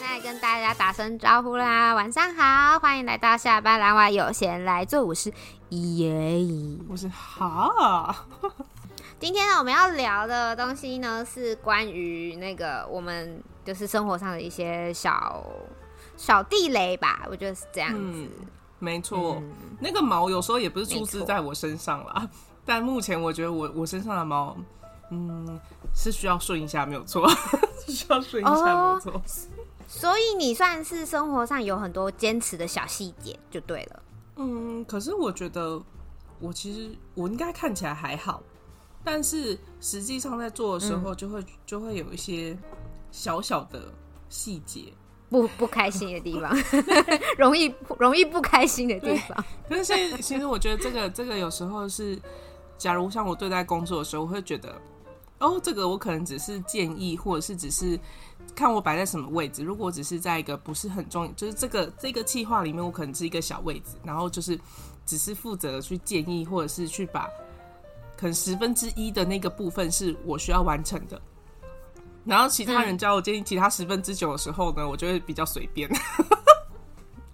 那跟大家打声招呼啦，晚上好，欢迎来到下班狼娃有闲来做我是耶，我是哈。今天呢，我们要聊的东西呢，是关于那个我们就是生活上的一些小小地雷吧，我觉得是这样子。嗯、没错、嗯，那个毛有时候也不是出自在我身上啦，但目前我觉得我我身上的毛，嗯，是需要顺一下，没有错，需要顺一下，哦、没有错。所以你算是生活上有很多坚持的小细节，就对了。嗯，可是我觉得我其实我应该看起来还好，但是实际上在做的时候，就会、嗯、就会有一些小小的细节，不不开心的地方，容易容易不开心的地方。可是其实我觉得这个这个有时候是，假如像我对待工作的时候，我会觉得哦，这个我可能只是建议，或者是只是。看我摆在什么位置，如果只是在一个不是很重，就是这个这个计划里面，我可能是一个小位置，然后就是只是负责去建议，或者是去把可能十分之一的那个部分是我需要完成的，然后其他人叫我建议其他十分之九的时候呢，我就会比较随便。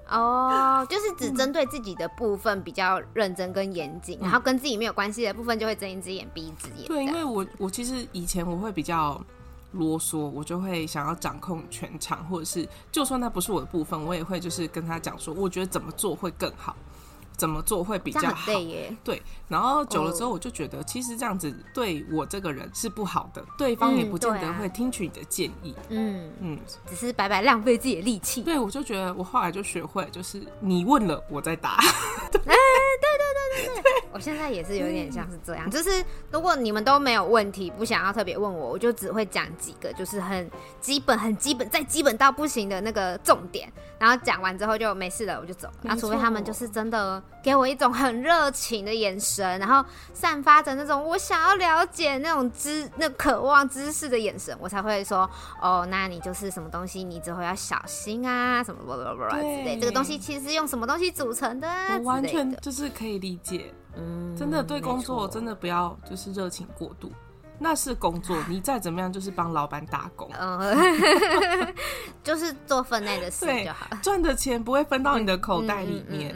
哦，就是只针对自己的部分比较认真跟严谨，然后跟自己没有关系的部分就会睁一只眼闭一只眼。对，因为我我其实以前我会比较。啰嗦，我就会想要掌控全场，或者是就算那不是我的部分，我也会就是跟他讲说，我觉得怎么做会更好，怎么做会比较好。对，然后久了之后，我就觉得其实这样子对我这个人是不好的，对方也不见得会听取你的建议。嗯嗯，只是白白浪费自己的力气。对，我就觉得我后来就学会，就是你问了我再答。对对对对对对，我现在也是有点像是这样，就是如果你们都没有问题，不想要特别问我，我就只会讲几个，就是很基本、很基本、再基本到不行的那个重点，然后讲完之后就没事了，我就走了。那除非他们就是真的给我一种很热情的眼神，然后散发着那种我想要了解那种知、那渴望知识的眼神，我才会说哦，那你就是什么东西，你之后要小心啊，什么什么什么之类。这个东西其实是用什么东西组成的？我完全就是可以理解。嗯，真的对工作真的不要就是热情过度，那是工作，你再怎么样就是帮老板打工，嗯 就是做分内的事就好，赚的钱不会分到你的口袋里面。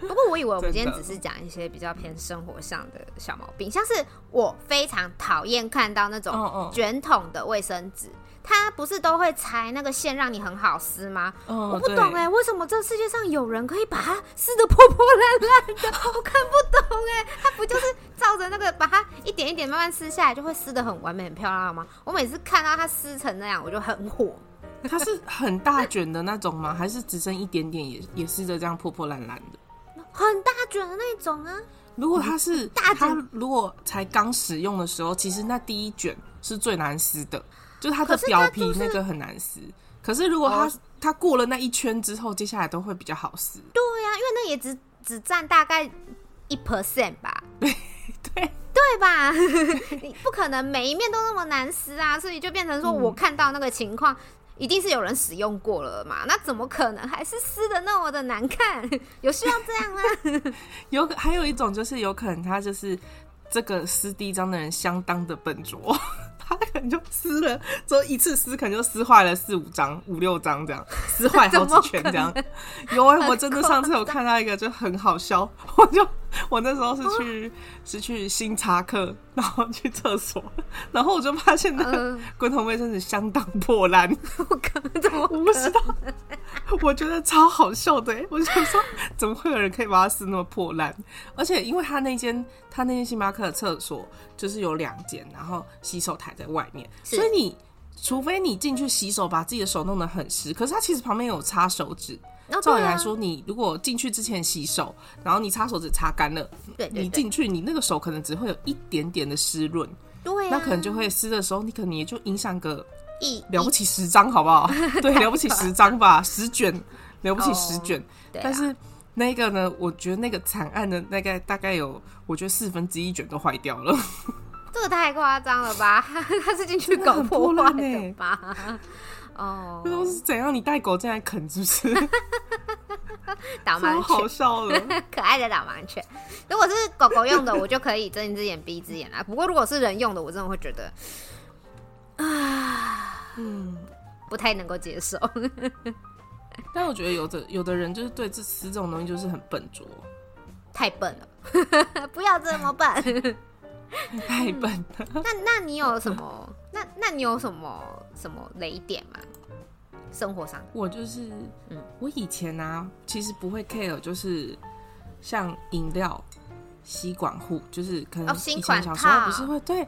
不过我以为我们今天只是讲一些比较偏生活上的小毛病，像是我非常讨厌看到那种卷筒的卫生纸。他不是都会裁那个线让你很好撕吗？哦、我不懂哎，为什么这世界上有人可以把它撕得破破烂烂的？我看不懂哎，它不就是照着那个把它一点一点慢慢撕下来，就会撕得很完美、很漂亮吗？我每次看到它撕成那样，我就很火。它是很大卷的那种吗？还是只剩一点点也也撕得这样破破烂烂的？很大卷的那种啊！如果它是大卷，如果才刚使用的时候，其实那第一卷是最难撕的。就是它的表皮那个很难撕，可是如果它它过了那一圈之后，接下来都会比较好撕。对呀，因为那也只只占大概一 percent 吧。对对对吧？你不可能每一面都那么难撕啊，所以就变成说我看到那个情况，一定是有人使用过了嘛？那怎么可能还是撕的那么的难看？有需要这样吗？有还有一种就是有可能他就是这个撕第一张的人相当的笨拙。他可能就撕了，之后一次撕可能就撕坏了四五张、五六张这样，撕坏好几圈这样。有哎、欸，我真的上次有看到一个就很好笑，我就我那时候是去、哦、是去新查克，然后去厕所，然后我就发现那个滚筒卫生纸相当破烂。我靠，怎么？我不知道，我觉得超好笑的、欸。我就想说，怎么会有人可以把它撕那么破烂？而且因为他那间他那间星巴克的厕所就是有两间，然后洗手台在外面，所以你除非你进去洗手，把自己的手弄得很湿，可是它其实旁边有擦手纸。照理来说，你如果进去之前洗手，然后你擦手指擦干了，对，你进去，你那个手可能只会有一点点的湿润，对，那可能就会湿的时候，你可能也就影响个一了不起十张，好不好？对，了不起十张吧，十卷，了不起十卷。但是那个呢，我觉得那个惨案的大概大概有，我觉得四分之一卷都坏掉了。这个太夸张了吧？他是进去搞破烂的吧？哦，这都是怎样？你带狗进来啃，是不是？导盲犬，好笑的，可爱的导盲犬。如果是狗狗用的，我就可以睁一只眼闭一只眼啊。不过如果是人用的，我真的会觉得啊，嗯，不太能够接受。但我觉得有的有的人就是对这吃这种东西就是很笨拙，太笨了，不要这么笨，太笨了。那那你有什么？那那你有什么什么雷点吗？生活上，我就是，嗯，我以前啊，其实不会 care，就是像饮料吸管户，就是可能以前小时候不是会，对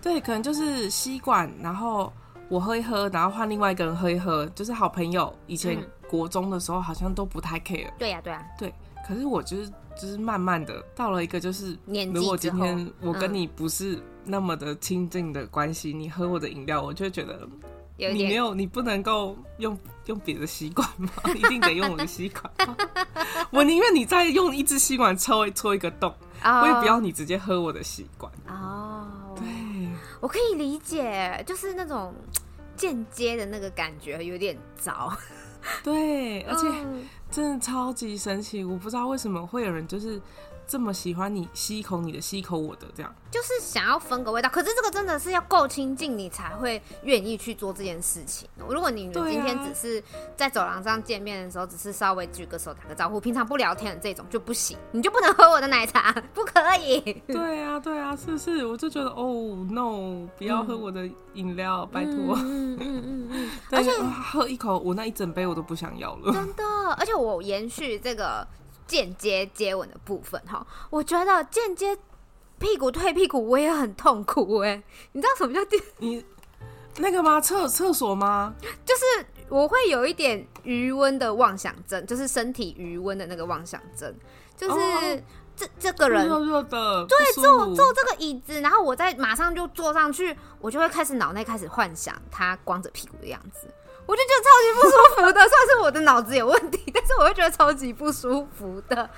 对，可能就是吸管，然后我喝一喝，然后换另外一个人喝一喝，就是好朋友。以前国中的时候好像都不太 care，对呀对呀，对。可是我就是就是慢慢的到了一个就是，如果今天我跟你不是那么的亲近的关系，你喝我的饮料，我就会觉得。你没有，你不能够用用别的吸管吗？一定得用我的吸管吗？我宁愿你再用一支吸管戳戳一个洞，oh. 我也不要你直接喝我的吸管。哦，oh. 对，我可以理解，就是那种间接的那个感觉有点糟。对，而且真的超级神奇，我不知道为什么会有人就是。这么喜欢你吸一口你的，吸一口我的，这样就是想要分个味道。可是这个真的是要够亲近，你才会愿意去做这件事情。如果你今天只是在走廊上见面的时候，只是稍微举个手打个招呼，平常不聊天的这种就不行，你就不能喝我的奶茶，不可以。对啊，对啊，是不是？我就觉得哦、oh,，no，不要喝我的饮料，嗯、拜托。嗯嗯嗯嗯。而且喝一口，我那一整杯我都不想要了。真的，而且我延续这个。间接接吻的部分哈，我觉得间接屁股推屁股我也很痛苦哎，你知道什么叫 电？你那个吗？厕厕所吗？就是我会有一点余温的妄想症，就是身体余温的那个妄想症，就是、哦、这这个人热热的，对，坐坐这个椅子，然后我再马上就坐上去，我就会开始脑内开始幻想他光着屁股的样子。我就觉得超级不舒服的，算是我的脑子有问题，但是我会觉得超级不舒服的。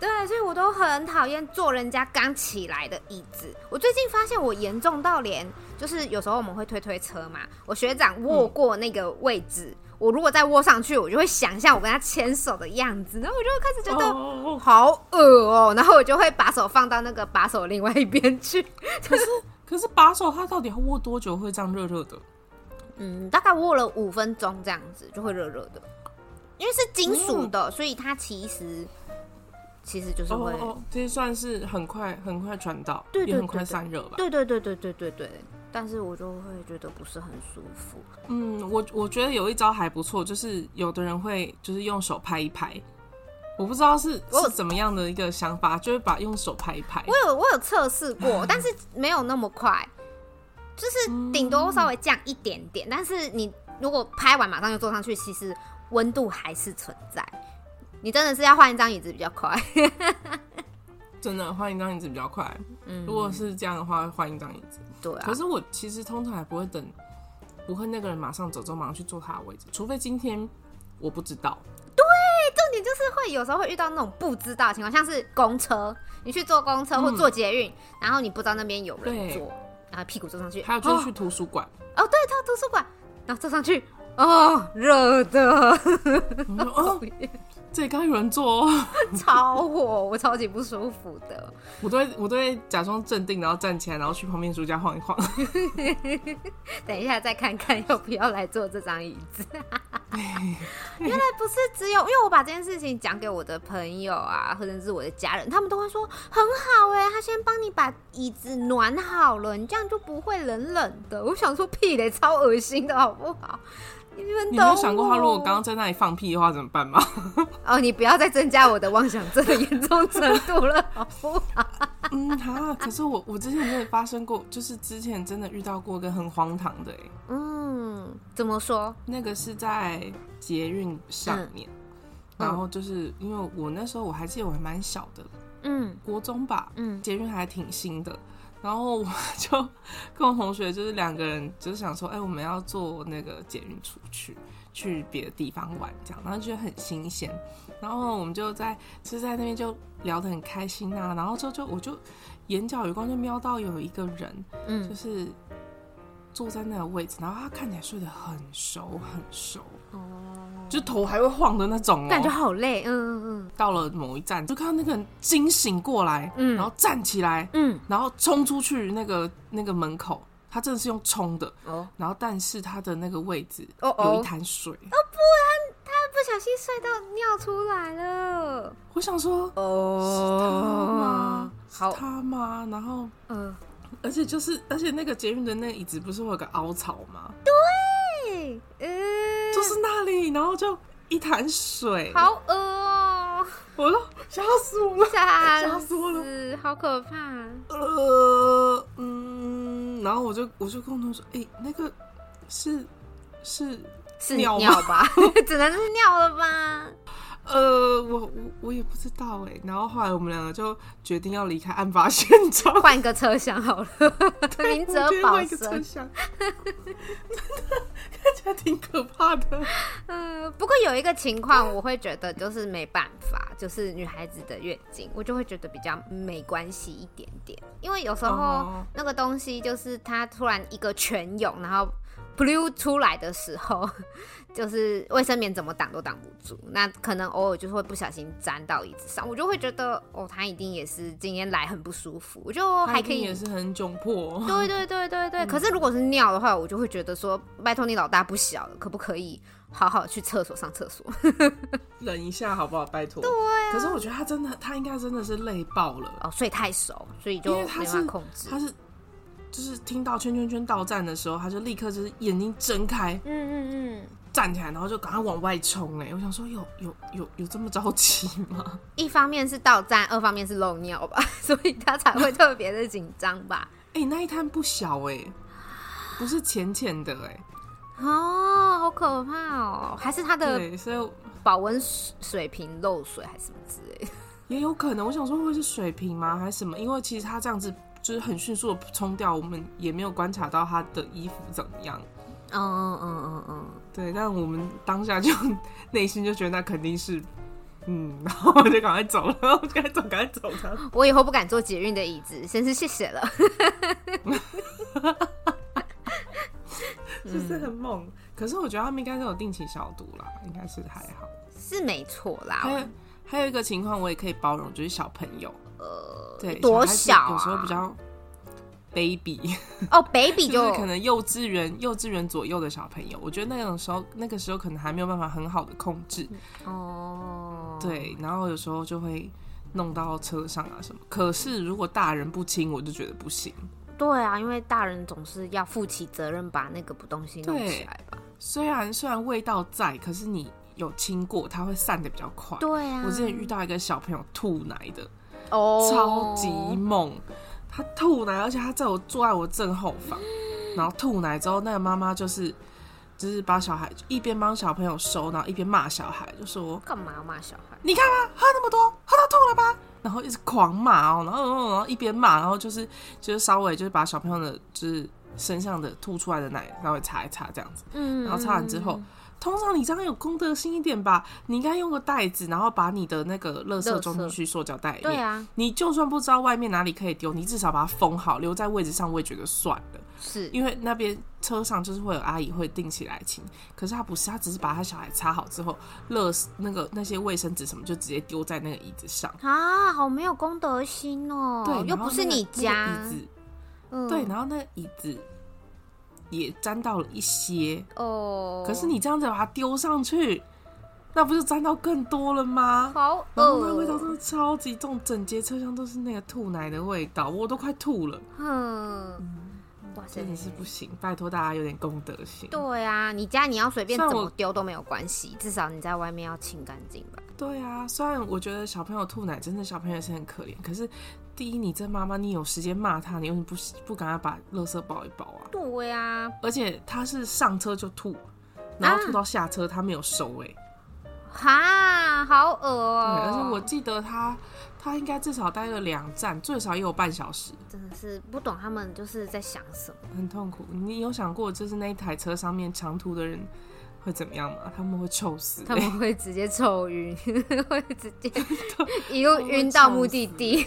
对，所以我都很讨厌坐人家刚起来的椅子。我最近发现我严重到连，就是有时候我们会推推车嘛，我学长握过那个位置，嗯、我如果再握上去，我就会想象我跟他牵手的样子，然后我就会开始觉得好恶哦、喔，然后我就会把手放到那个把手另外一边去。可是，可是把手它到底要握多久会这样热热的？嗯，大概握了五分钟这样子就会热热的，因为是金属的，嗯、所以它其实其实就是会，哦，这、哦、算是很快很快传导，对，对，对，对，也很快散热吧？对对对对对对对。但是我就会觉得不是很舒服。嗯，我我觉得有一招还不错，就是有的人会就是用手拍一拍，我不知道是是怎么样的一个想法，就是把用手拍一拍。我有我有测试过，但是没有那么快。就是顶多稍微降一点点，嗯、但是你如果拍完马上就坐上去，其实温度还是存在。你真的是要换一张椅子比较快。真的换一张椅子比较快。嗯，如果是这样的话，换一张椅子。对啊。可是我其实通常还不会等，不会那个人马上走，就马上去坐他的位置，除非今天我不知道。对，重点就是会有时候会遇到那种不知道的情况，像是公车，你去坐公车或坐捷运，嗯、然后你不知道那边有人坐。然后屁股坐上去，还有就是去图书馆。哦，哦，对，他图书馆，然后坐上去，哦，热的，哦，这里刚刚有人坐，哦，超火，我超级不舒服的，我都会，我都会假装镇定，然后站起来，然后去旁边书架晃一晃，等一下再看看要不要来坐这张椅子。原来不是只有，因为我把这件事情讲给我的朋友啊，或者是我的家人，他们都会说很好哎，他先帮你把椅子暖好了，你这样就不会冷冷的。我想说屁嘞，超恶心的好不好？你们都，你有想过他如果刚刚在那里放屁的话怎么办吗？哦，你不要再增加我的妄想症的严重程度了，好不好？嗯，好。可是我我之前真的发生过，就是之前真的遇到过一个很荒唐的哎。嗯，怎么说？那个是在捷运上面，嗯、然后就是因为我那时候我还记得我还蛮小的，嗯，国中吧，嗯，捷运还挺新的。然后我 就跟我同学，就是两个人，就是想说，哎，我们要坐那个捷运出去，去别的地方玩，这样，然后觉得很新鲜。然后我们就在，就在那边就聊得很开心啊。然后就就我就眼角余光就瞄到有一个人，嗯，就是坐在那个位置，然后他看起来睡得很熟很熟，哦，就头还会晃的那种，感觉好累。嗯嗯嗯。到了某一站，就看到那个人惊醒过来，嗯，然后站起来，嗯，然后冲出去那个那个门口，他真的是用冲的，哦，然后但是他的那个位置有一滩水，哦不，然他不小心睡到尿出来了。我想说，哦，是他吗？好，他吗？然后，嗯。而且就是，而且那个捷运的那椅子不是会有个凹槽吗？对，嗯，就是那里，然后就一潭水，好恶哦！我都吓死我了，吓死我了，好可怕。呃，嗯，然后我就我就跟我同学说，哎、欸，那个是是是尿吧？只能是尿了吧？呃，我我我也不知道哎。然后后来我们两个就决定要离开案发现场，换一个车厢好了。明哲保身，车厢真的看起来挺可怕的。嗯，不过有一个情况，我会觉得就是没办法，就是女孩子的月经，我就会觉得比较没关系一点点，因为有时候那个东西就是它突然一个全涌，然后。Blue 出来的时候，就是卫生棉怎么挡都挡不住，那可能偶尔就是会不小心粘到椅子上，我就会觉得哦，他一定也是今天来很不舒服，我就还可以也是很窘迫。对对对对对，嗯、可是如果是尿的话，我就会觉得说，拜托你老大不小了，可不可以好好去厕所上厕所？忍一下好不好？拜托。对、啊。可是我觉得他真的，他应该真的是累爆了哦，睡太熟，所以就没办法控制。他是。就是听到圈圈圈到站的时候，他就立刻就是眼睛睁开，嗯嗯嗯，站起来，然后就赶快往外冲。哎，我想说有，有有有有这么着急吗？一方面是到站，二方面是漏尿吧，所以他才会特别的紧张吧。哎、欸，那一滩不小哎、欸，不是浅浅的哎、欸，哦，好可怕哦，还是他的所以保温水瓶漏水还是什么之类的，也有可能。我想说会是水瓶吗，还是什么？因为其实他这样子。就是很迅速的冲掉，我们也没有观察到他的衣服怎么样。嗯嗯嗯嗯嗯，对。但我们当下就 内心就觉得那肯定是，嗯，然后我就赶快走了，我赶快走，赶快走。我以后不敢坐捷运的椅子，真是谢谢了。就是很猛，可是我觉得他们应该都有定期消毒啦，应该是还好，是没错啦。还有还有一个情况我也可以包容，就是小朋友。呃，对，多小啊？有时候比较 baby 哦，baby 就，就是可能幼稚园幼稚园左右的小朋友，我觉得那种时候那个时候可能还没有办法很好的控制哦。对，然后有时候就会弄到车上啊什么。可是如果大人不亲，我就觉得不行。对啊，因为大人总是要负起责任，把那个东西弄起来吧。虽然虽然味道在，可是你有亲过，它会散的比较快。对啊，我之前遇到一个小朋友吐奶的。Oh. 超级猛，他吐奶，而且他在我坐在我正后方，然后吐奶之后，那个妈妈就是就是把小孩一边帮小朋友收，然后一边骂小孩，就说干嘛要骂小孩？你看啊，喝那么多，喝到吐了吧？然后一直狂骂哦，然后然后一边骂，然后就是就是稍微就是把小朋友的就是身上的吐出来的奶稍微擦一擦这样子，嗯，然后擦完之后。通常你这样有公德心一点吧，你应该用个袋子，然后把你的那个垃圾装进去塑胶袋里面。对啊，你就算不知道外面哪里可以丢，你至少把它封好，留在位置上，我也觉得算了。是因为那边车上就是会有阿姨会定期来清，可是他不是，他只是把他小孩擦好之后，垃那个那些卫生纸什么就直接丢在那个椅子上啊，好没有公德心哦。对，又不是你家、那个、椅子，嗯、对，然后那个椅子。也沾到了一些哦，oh. 可是你这样子把它丢上去，那不是沾到更多了吗？好恶，然后那味道真的超级重，整节车厢都是那个吐奶的味道，我都快吐了。嗯，哇塞，真的是不行，拜托大家有点公德心。对啊，你家你要随便怎么丢都没有关系，至少你在外面要清干净吧。对啊，虽然我觉得小朋友吐奶，真的小朋友是很可怜，可是。第一，你这妈妈，你有时间骂他，你为什么不不赶快把垃圾包一包啊？对啊，而且他是上车就吐，然后吐到下车，他没有收哎、欸，哈，好恶哦、喔！而且我记得他他应该至少待了两站，最少也有半小时。真的是不懂他们就是在想什么，很痛苦。你有想过，就是那一台车上面长途的人会怎么样吗？他们会臭死，他们 会直接臭晕，会直接 一路晕到目的地。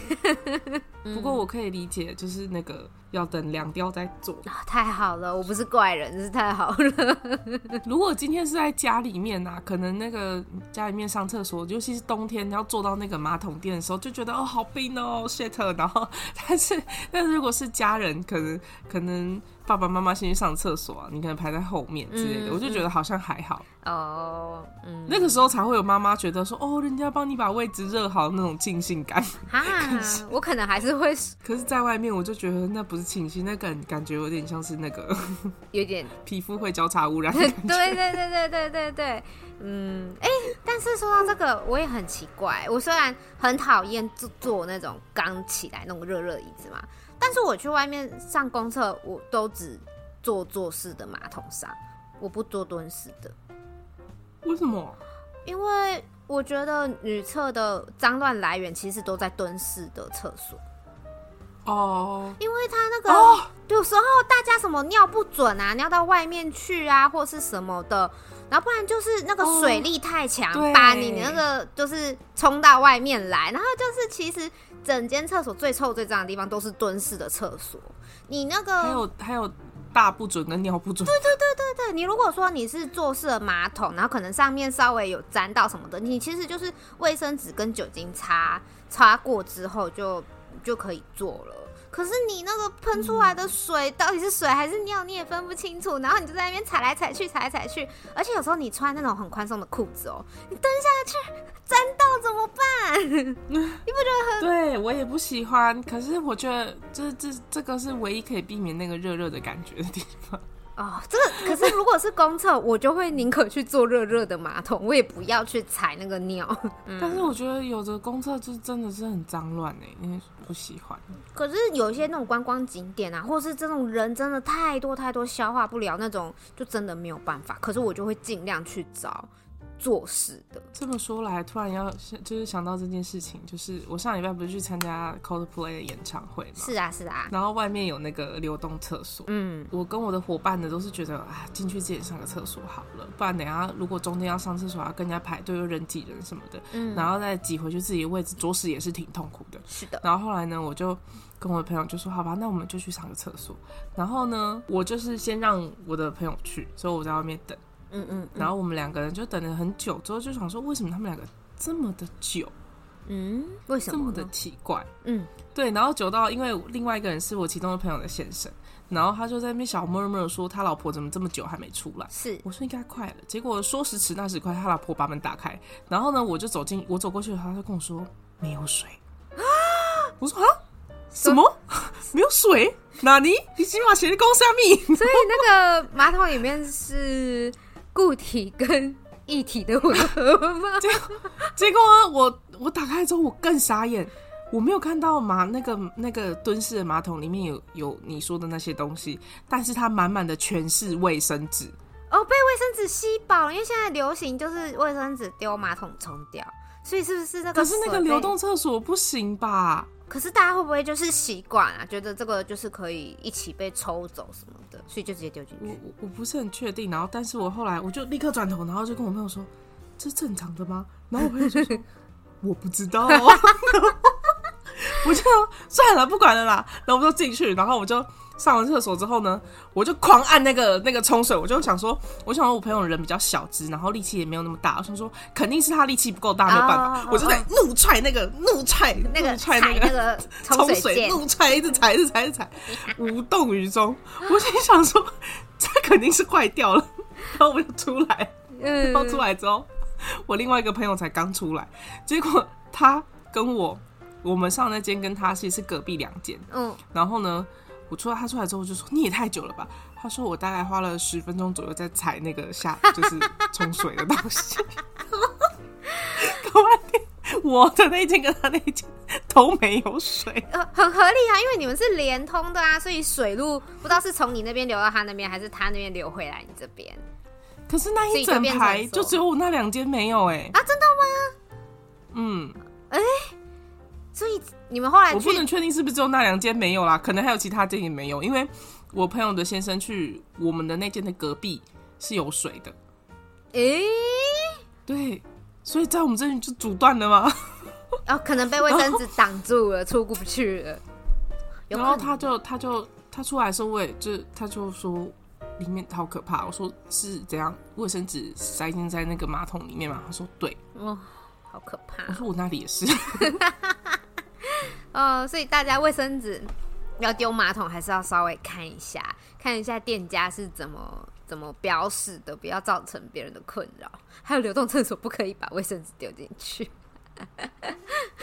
不过我可以理解，就是那个要等凉掉再做。啊太好了，我不是怪人，真是太好了。如果今天是在家里面啊，可能那个家里面上厕所，尤其是冬天要坐到那个马桶垫的时候，就觉得哦好冰哦，shit。然后，但是但是如果是家人，可能可能。爸爸妈妈先去上厕所啊，你可能排在后面之类的，嗯、我就觉得好像还好哦。嗯，那个时候才会有妈妈觉得说，哦，人家帮你把位置热好那种庆幸感。哈，是我可能还是会。可是，在外面我就觉得那不是庆幸，那感感觉有点像是那个，有点皮肤会交叉污染。对对对对对对对，嗯，哎、欸，但是说到这个，我也很奇怪。我虽然很讨厌坐坐那种刚起来那种热热椅子嘛。但是我去外面上公厕，我都只坐坐式的马桶上，我不坐蹲式的。为什么？因为我觉得女厕的脏乱来源其实都在蹲式的厕所。哦。因为他那个、哦、有时候大家什么尿不准啊，尿到外面去啊，或是什么的，然后不然就是那个水力太强，哦、把你那个就是冲到外面来，然后就是其实。整间厕所最臭最脏的地方都是蹲式的厕所，你那个还有还有大不准跟尿不准。对对对对对，你如果说你是坐式的马桶，然后可能上面稍微有沾到什么的，你其实就是卫生纸跟酒精擦擦过之后就就可以做了。可是你那个喷出来的水到底是水还是尿，你也分不清楚，然后你就在那边踩来踩去，踩来踩去，而且有时候你穿那种很宽松的裤子哦，你蹲下去。沾到怎么办？你不觉得很？对我也不喜欢。可是我觉得这这这个是唯一可以避免那个热热的感觉的地方。哦，这个可是如果是公厕，我就会宁可去坐热热的马桶，我也不要去踩那个尿。嗯、但是我觉得有的公厕就真的是很脏乱哎，因为不喜欢。可是有一些那种观光景点啊，或是这种人真的太多太多，消化不了那种，就真的没有办法。可是我就会尽量去找。做事的。这么说来，突然要就是想到这件事情，就是我上礼拜不是去参加 Coldplay 的演唱会吗？是啊，是啊。然后外面有那个流动厕所，嗯，我跟我的伙伴呢都是觉得啊，进去自己上个厕所好了，不然等下如果中间要上厕所要跟人家排队又人挤人什么的，嗯，然后再挤回去自己的位置，着实也是挺痛苦的。是的。然后后来呢，我就跟我的朋友就说，好吧，那我们就去上个厕所。然后呢，我就是先让我的朋友去，所以我在外面等。嗯嗯，嗯，然后我们两个人就等了很久，之后就想说，为什么他们两个这么的久？嗯，为什么这么的奇怪？嗯，对，然后久到因为另外一个人是我其中的朋友的先生，然后他就在那边小 murmur 说他老婆怎么这么久还没出来？是，我说应该快了，结果说时迟那时快，他老婆把门打开，然后呢，我就走进，我走过去，他就跟我说 没有水啊，我说啊，什么没有水？哪里？你起码写的公虾米？所以那个马桶里面是。固体跟液体的混合吗？结果，结果我我打开之后我更傻眼，我没有看到马那个那个蹲式的马桶里面有有你说的那些东西，但是它满满的全是卫生纸哦，被卫生纸吸饱，因为现在流行就是卫生纸丢马桶冲掉，所以是不是那个？可是那个流动厕所不行吧？可是大家会不会就是习惯啊？觉得这个就是可以一起被抽走什么的，所以就直接丢进去。我我不是很确定，然后但是我后来我就立刻转头，然后就跟我朋友说：“这正常的吗？”然后我朋友就说：“我不知道。”我就算了，不管了啦。然后我就进去，然后我就。上完厕所之后呢，我就狂按那个那个冲水，我就想说，我想说我朋友人比较小只，然后力气也没有那么大，我想说肯定是他力气不够大，没有办法，oh, 我就在怒踹那个怒踹那个踹那个冲水，怒踹一直踩一直踩一直踩，无动于衷。我心想说，这肯定是坏掉了，然后我就出来，然后出来之后，我另外一个朋友才刚出来，结果他跟我我们上那间跟他其实是隔壁两间，嗯，然后呢。我出来，他出来之后就说：“你也太久了吧？”他说：“我大概花了十分钟左右在踩那个下，就是冲水的东西。”我的那间跟他那间都没有水，呃，很合理啊，因为你们是连通的啊，所以水路不知道是从你那边流到他那边，还是他那边流回来你这边。可是那一整排就只有我那两间没有哎、欸、啊，真的吗？嗯，哎、欸。所以你们后来，我不能确定是不是只有那两间没有啦，可能还有其他间也没有，因为我朋友的先生去我们的那间的隔壁是有水的，诶、欸，对，所以在我们这里就阻断了吗？哦，可能被卫生纸挡住了，出不去了。然后他就他就他出来的时候，我也就他就说里面好可怕。我说是怎样？卫生纸塞进在那个马桶里面嘛？他说对。哦，好可怕。我说我那里也是。哦，所以大家卫生纸要丢马桶，还是要稍微看一下，看一下店家是怎么怎么标示的，不要造成别人的困扰。还有流动厕所不可以把卫生纸丢进去。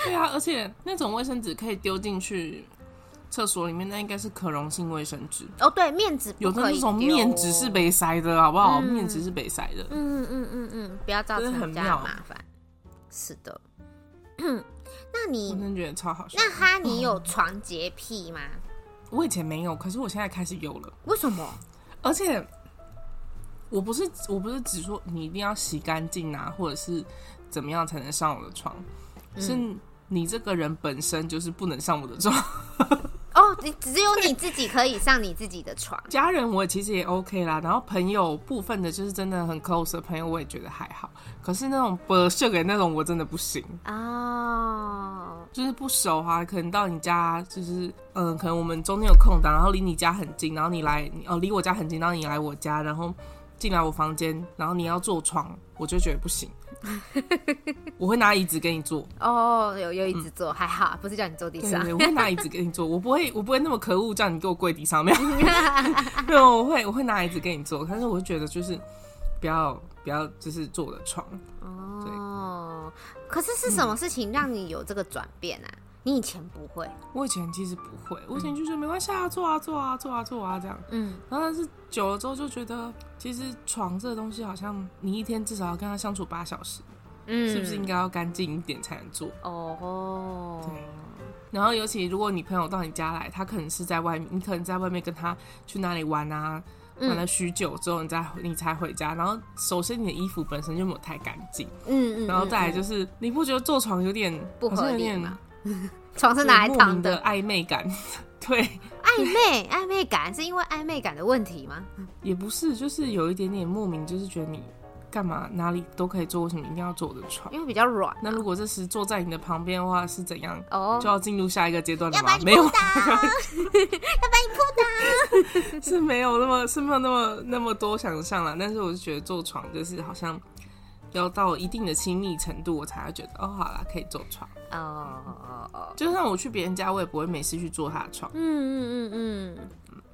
对啊，而且那种卫生纸可以丢进去。厕所里面那应该是可溶性卫生纸哦，对，面纸有的那种面纸是被塞的，好不好？嗯、面纸是被塞的，嗯嗯嗯嗯，不要造成很麻烦。是的，那你我真的觉得超好笑。那哈，你有床洁癖吗？我以前没有，可是我现在开始有了。为什么？而且我不是我不是只说你一定要洗干净啊，或者是怎么样才能上我的床，嗯、是你这个人本身就是不能上我的床。哦，你只有你自己可以上你自己的床，家人我其实也 OK 啦。然后朋友部分的，就是真的很 close 的朋友，我也觉得还好。可是那种不秀给那种，我真的不行哦。就是不熟哈，可能到你家，就是嗯，可能我们中间有空档，然后离你家很近，然后你来哦，离我家很近，然后你来我家，然后进来我房间，然后你要坐床，我就觉得不行。我会拿椅子给你坐哦，有有椅子坐、嗯、还好，不是叫你坐地上。我会拿椅子给你坐，我不会我不会那么可恶叫你给我跪地上面。没有，我会我会拿椅子给你坐，但是我会觉得就是不要不要就是坐我的床哦。可是是什么事情让你有这个转变啊？嗯你以前不会，我以前其实不会，我以前就觉得没关系啊，坐啊坐啊坐啊坐啊这样，嗯，然后但是久了之后就觉得，其实床这个东西好像你一天至少要跟他相处八小时，嗯，是不是应该要干净一点才能做？哦，对。然后尤其如果你朋友到你家来，他可能是在外面，你可能在外面跟他去哪里玩啊，玩了许久之后，你再你才回家，然后首先你的衣服本身就没有太干净，嗯嗯，然后再来就是你不觉得坐床有点不合理吗？床是拿来躺的，暧昧感，对，暧昧 暧昧感是因为暧昧感的问题吗？也不是，就是有一点点莫名，就是觉得你干嘛哪里都可以坐，为什么一定要坐我的床？因为比较软。那如果这时坐在你的旁边的话，是怎样？哦，就要进入下一个阶段了吗？没有，要把你扑倒，是没有那么是没有那么那么多想象了。但是我就觉得坐床就是好像。要到一定的亲密程度，我才会觉得哦，好啦，可以坐床。哦哦哦，就算我去别人家，我也不会没事去坐他的床。嗯嗯嗯嗯，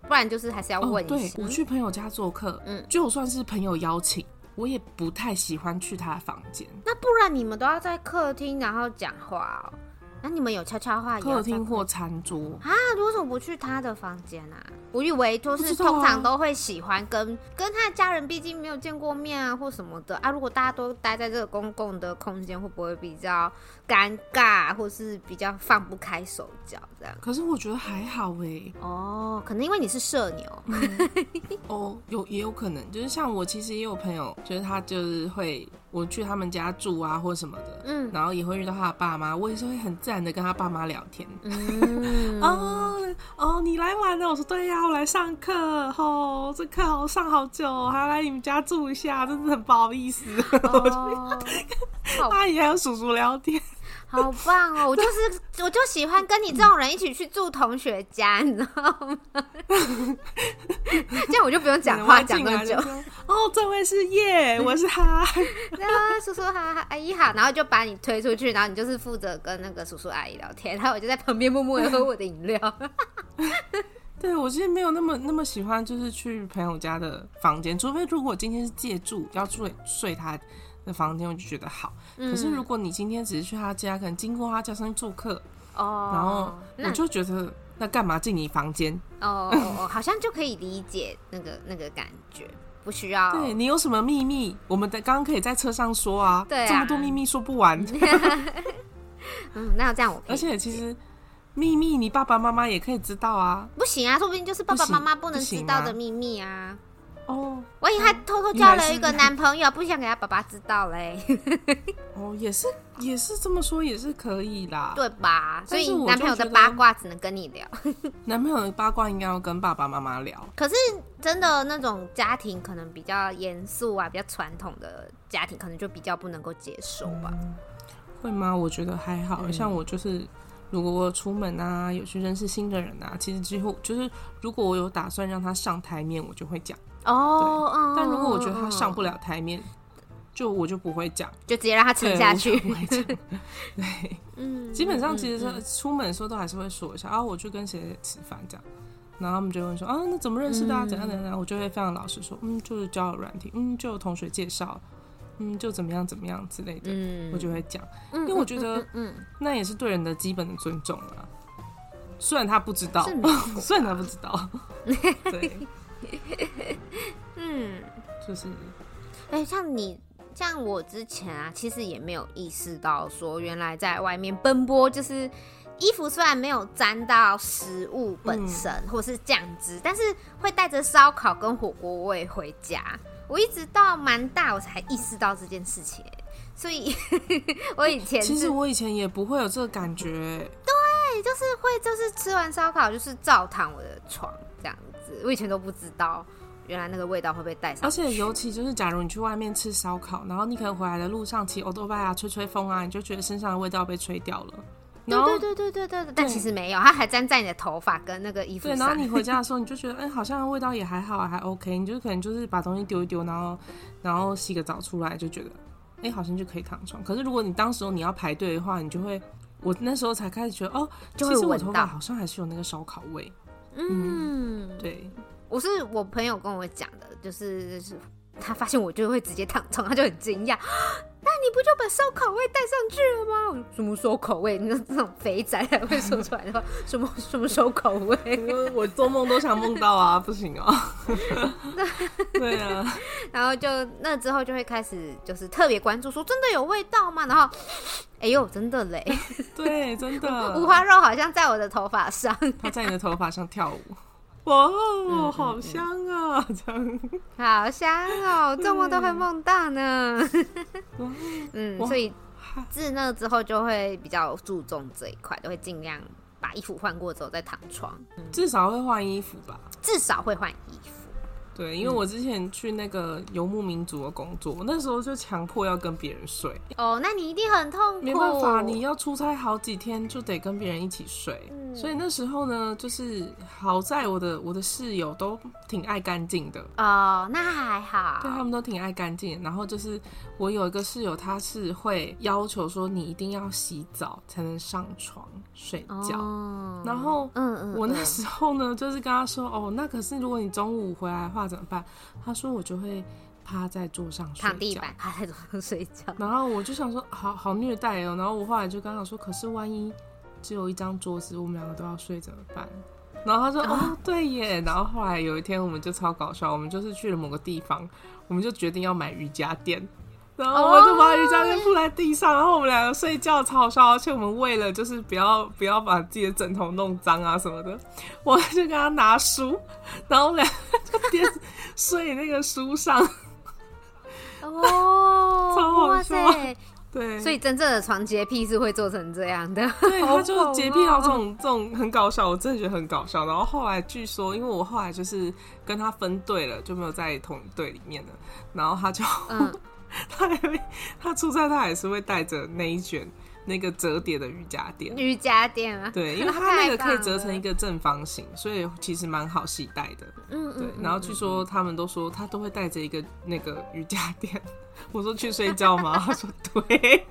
不然就是还是要问一下。哦、对，我去朋友家做客，嗯，就算是朋友邀请，我也不太喜欢去他的房间。那不然你们都要在客厅然后讲话哦？那你们有悄悄话？客厅或餐桌啊？为什么不去他的房间啊？我以为就是通常都会喜欢跟跟他的家人，毕竟没有见过面啊，或什么的啊。如果大家都待在这个公共的空间，会不会比较尴尬，或是比较放不开手脚这样？可是我觉得还好哎、欸。哦，可能因为你是社牛。哦，有也有可能，就是像我其实也有朋友，就是他就是会我去他们家住啊，或什么的，嗯，然后也会遇到他的爸妈，我也是会很自然的跟他爸妈聊天。嗯，哦哦，你来玩了？我说对呀。我来上课，哦，这课我上好久，还要来你们家住一下，真的很不好意思。哦，阿姨 还有叔叔聊天，好棒哦！我就是，我就喜欢跟你这种人一起去住同学家，你知道吗？这样我就不用讲话讲那么久。哦，这位是叶，我是哈。对啊，叔叔好，阿姨好，然后就把你推出去，然后你就是负责跟那个叔叔阿姨聊天，然后我就在旁边默默的喝我的饮料。对，我其实没有那么那么喜欢，就是去朋友家的房间，除非如果今天是借住要住睡他的房间，我就觉得好。嗯、可是如果你今天只是去他家，可能经过他家上去做客，哦，然后我就觉得那干嘛进你房间？哦，哦，好像就可以理解那个那个感觉，不需要。对，你有什么秘密，我们的刚刚可以在车上说啊，对啊，这么多秘密说不完。嗯，那这样我可以，而且其实。秘密，你爸爸妈妈也可以知道啊？不行啊，说不定就是爸爸妈妈不能知道的秘密啊。哦，我以为他偷偷交了一个男朋友，不想给他爸爸知道嘞。哦，也是也是这么说，也是可以啦，对吧？所以男朋友的八卦只能跟你聊，男朋友的八卦应该要跟爸爸妈妈聊。可是真的那种家庭可能比较严肃啊，比较传统的家庭，可能就比较不能够接受吧。嗯，会吗？我觉得还好，嗯，像我就是。如果我出门啊，有去认识新的人啊，其实几乎就是，如果我有打算让他上台面，我就会讲哦。Oh, 但如果我觉得他上不了台面，就我就不会讲，就直接让他沉下去。对，嗯，基本上其实出门的时候都还是会说一下啊，我去跟谁吃饭这样，然后他们就会说啊，那怎么认识的啊？怎样怎样？我就会非常老实说，嗯，就是交友软体，嗯，就有同学介绍。嗯，就怎么样怎么样之类的，嗯、我就会讲，因为我觉得，嗯，那也是对人的基本的尊重啊。虽然他不知道，虽然他不知道，对，嗯，就是，哎、欸，像你，像我之前啊，其实也没有意识到说，原来在外面奔波，就是衣服虽然没有沾到食物本身、嗯、或是酱汁，但是会带着烧烤跟火锅味回家。我一直到蛮大，我才意识到这件事情，所以 我以前其实我以前也不会有这个感觉，对，就是会就是吃完烧烤就是照躺我的床这样子，我以前都不知道原来那个味道会被带上，而且尤其就是假如你去外面吃烧烤，然后你可能回来的路上骑欧多拜啊，吹吹风啊，你就觉得身上的味道被吹掉了。对对对对对对，但其实没有，它还粘在你的头发跟那个衣服上。对，然后你回家的时候，你就觉得，哎、欸，好像味道也还好，还 OK。你就可能就是把东西丢一丢，然后然后洗个澡出来，就觉得，哎、欸，好像就可以躺床。可是如果你当时候你要排队的话，你就会，我那时候才开始觉得，哦，其实我头发好像还是有那个烧烤味。嗯，嗯，对，我是我朋友跟我讲的，就是就是他发现我就会直接躺床，他就很惊讶。那你不就把烧烤味带上去了吗？什么烧烤味？你说这种肥宅才会说出来的话，什么什么烧烤味？我做梦都想梦到啊，不行啊！对啊，然后就那之后就会开始就是特别关注，说真的有味道吗？然后，哎呦，真的嘞！对，真的，五花肉好像在我的头发上，它在你的头发上跳舞。哇哦，好香啊！这样，好香哦，做梦都会梦到呢。嗯，所以自那之后就会比较注重这一块，都会尽量把衣服换过之后再躺床。至少会换衣服吧？至少会换衣服。对，因为我之前去那个游牧民族的工作，那时候就强迫要跟别人睡。哦，那你一定很痛苦。没办法，你要出差好几天，就得跟别人一起睡。嗯、所以那时候呢，就是好在我的我的室友都挺爱干净的。哦，那还好。对，他们都挺爱干净。然后就是我有一个室友，他是会要求说你一定要洗澡才能上床睡觉。哦、然后，嗯嗯，我那时候呢，就是跟他说，哦，那可是如果你中午回来的话。怎么办？他说我就会趴在桌上睡觉，躺地板，趴在桌上睡觉。然后我就想说，好好虐待哦。然后我后来就跟他说，可是万一只有一张桌子，我们两个都要睡怎么办？然后他说，哦，对耶。然后后来有一天，我们就超搞笑，我们就是去了某个地方，我们就决定要买瑜伽垫。然后我就把瑜伽垫铺在地上，然后我们两个睡觉超好笑，而且我们为了就是不要不要把自己的枕头弄脏啊什么的，我就跟他拿书，然后我们俩就边睡那个书上。哦，超好笑。对，所以真正的床洁癖是会做成这样的。对，他就洁癖到这种这种很搞笑，我真的觉得很搞笑。然后后来据说，因为我后来就是跟他分队了，就没有在同队里面了，然后他就。嗯 他还会，他出差他还是会带着那一卷那个折叠的瑜伽垫。瑜伽垫啊，对，因为 他那个可以折成一个正方形，所以其实蛮好携带的。嗯，对。然后据说他们都说他都会带着一个那个瑜伽垫。我说去睡觉吗？他说对，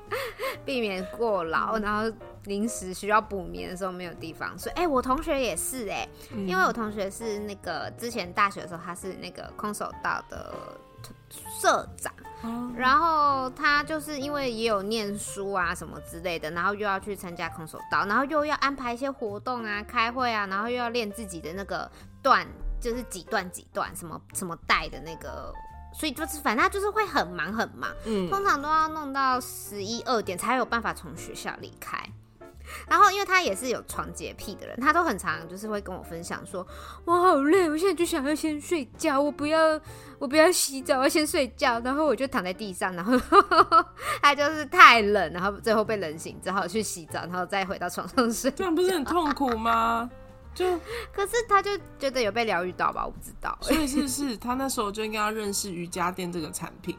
避免过劳，然后临时需要补眠的时候没有地方睡。哎、欸，我同学也是哎、因为我同学是那个之前大学的时候他是那个空手道的。社长，然后他就是因为也有念书啊什么之类的，然后又要去参加空手道，然后又要安排一些活动啊、开会啊，然后又要练自己的那个段，就是几段几段什么什么带的那个，所以就是反正他就是会很忙很忙，嗯，通常都要弄到十一二点才有办法从学校离开。然后因为他也是有床洁癖的人，他都很常就是会跟我分享说，我好累，我现在就想要先睡觉，我不要我不要洗澡，我要先睡觉。然后我就躺在地上，然后 他就是太冷，然后最后被冷醒，只好去洗澡，然后再回到床上睡。这样不是很痛苦吗？就可是他就觉得有被疗愈到吧，我不知道。所以是是，他那时候就应该要认识瑜伽垫这个产品。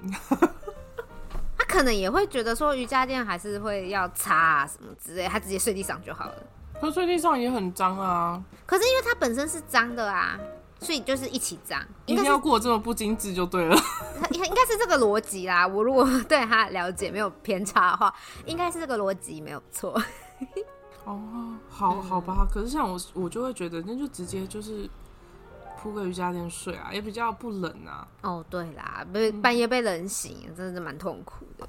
他可能也会觉得说瑜伽垫还是会要擦啊什么之类，他直接睡地上就好了。他睡地上也很脏啊。可是因为它本身是脏的啊，所以就是一起脏。一定要过这么不精致就对了。应应该是这个逻辑啦。我如果对他了解没有偏差的话，应该是这个逻辑没有错。哦，好好吧。可是像我，我就会觉得那就直接就是。铺个瑜伽垫睡啊，也比较不冷啊。哦，对啦，被半夜被冷醒，嗯、真的是蛮痛苦的。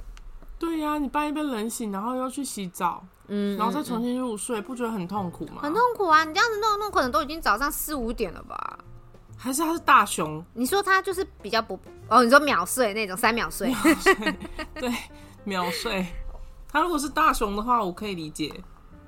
对呀、啊，你半夜被冷醒，然后又去洗澡，嗯，然后再重新入睡，嗯、不觉得很痛苦吗？很痛苦啊！你这样子弄弄，可能都已经早上四五点了吧？还是他是大熊？你说他就是比较不哦？你说秒睡那种三秒睡？秒睡 对，秒睡。他如果是大熊的话，我可以理解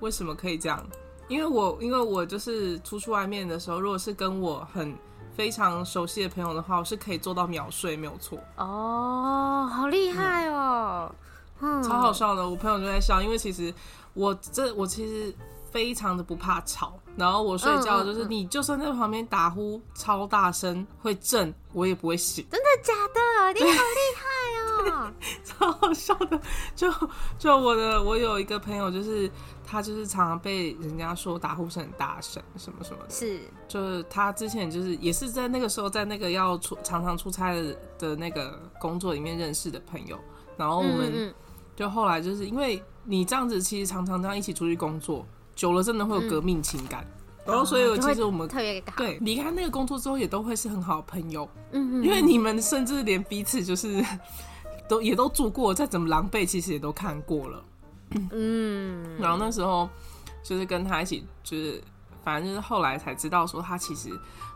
为什么可以这样。因为我因为我就是出去外面的时候，如果是跟我很非常熟悉的朋友的话，我是可以做到秒睡，没有错。哦，好厉害哦，嗯，超好笑的。我朋友就在笑，因为其实我这我其实非常的不怕吵，然后我睡觉就是你就算在旁边打呼超大声会震，我也不会醒。真的假的？你好厉害哦，超好笑的。就就我的我有一个朋友就是。他就是常常被人家说打呼声很大声，什么什么的。是，就是他之前就是也是在那个时候，在那个要出常常出差的的那个工作里面认识的朋友。然后我们就后来就是因为你这样子，其实常常这样一起出去工作，久了真的会有革命情感。嗯、然后所以其实我们特别对离开那个工作之后，也都会是很好的朋友。嗯嗯，因为你们甚至连彼此就是 都也都住过，再怎么狼狈，其实也都看过了。嗯，然后那时候就是跟他一起，就是反正就是后来才知道说他其实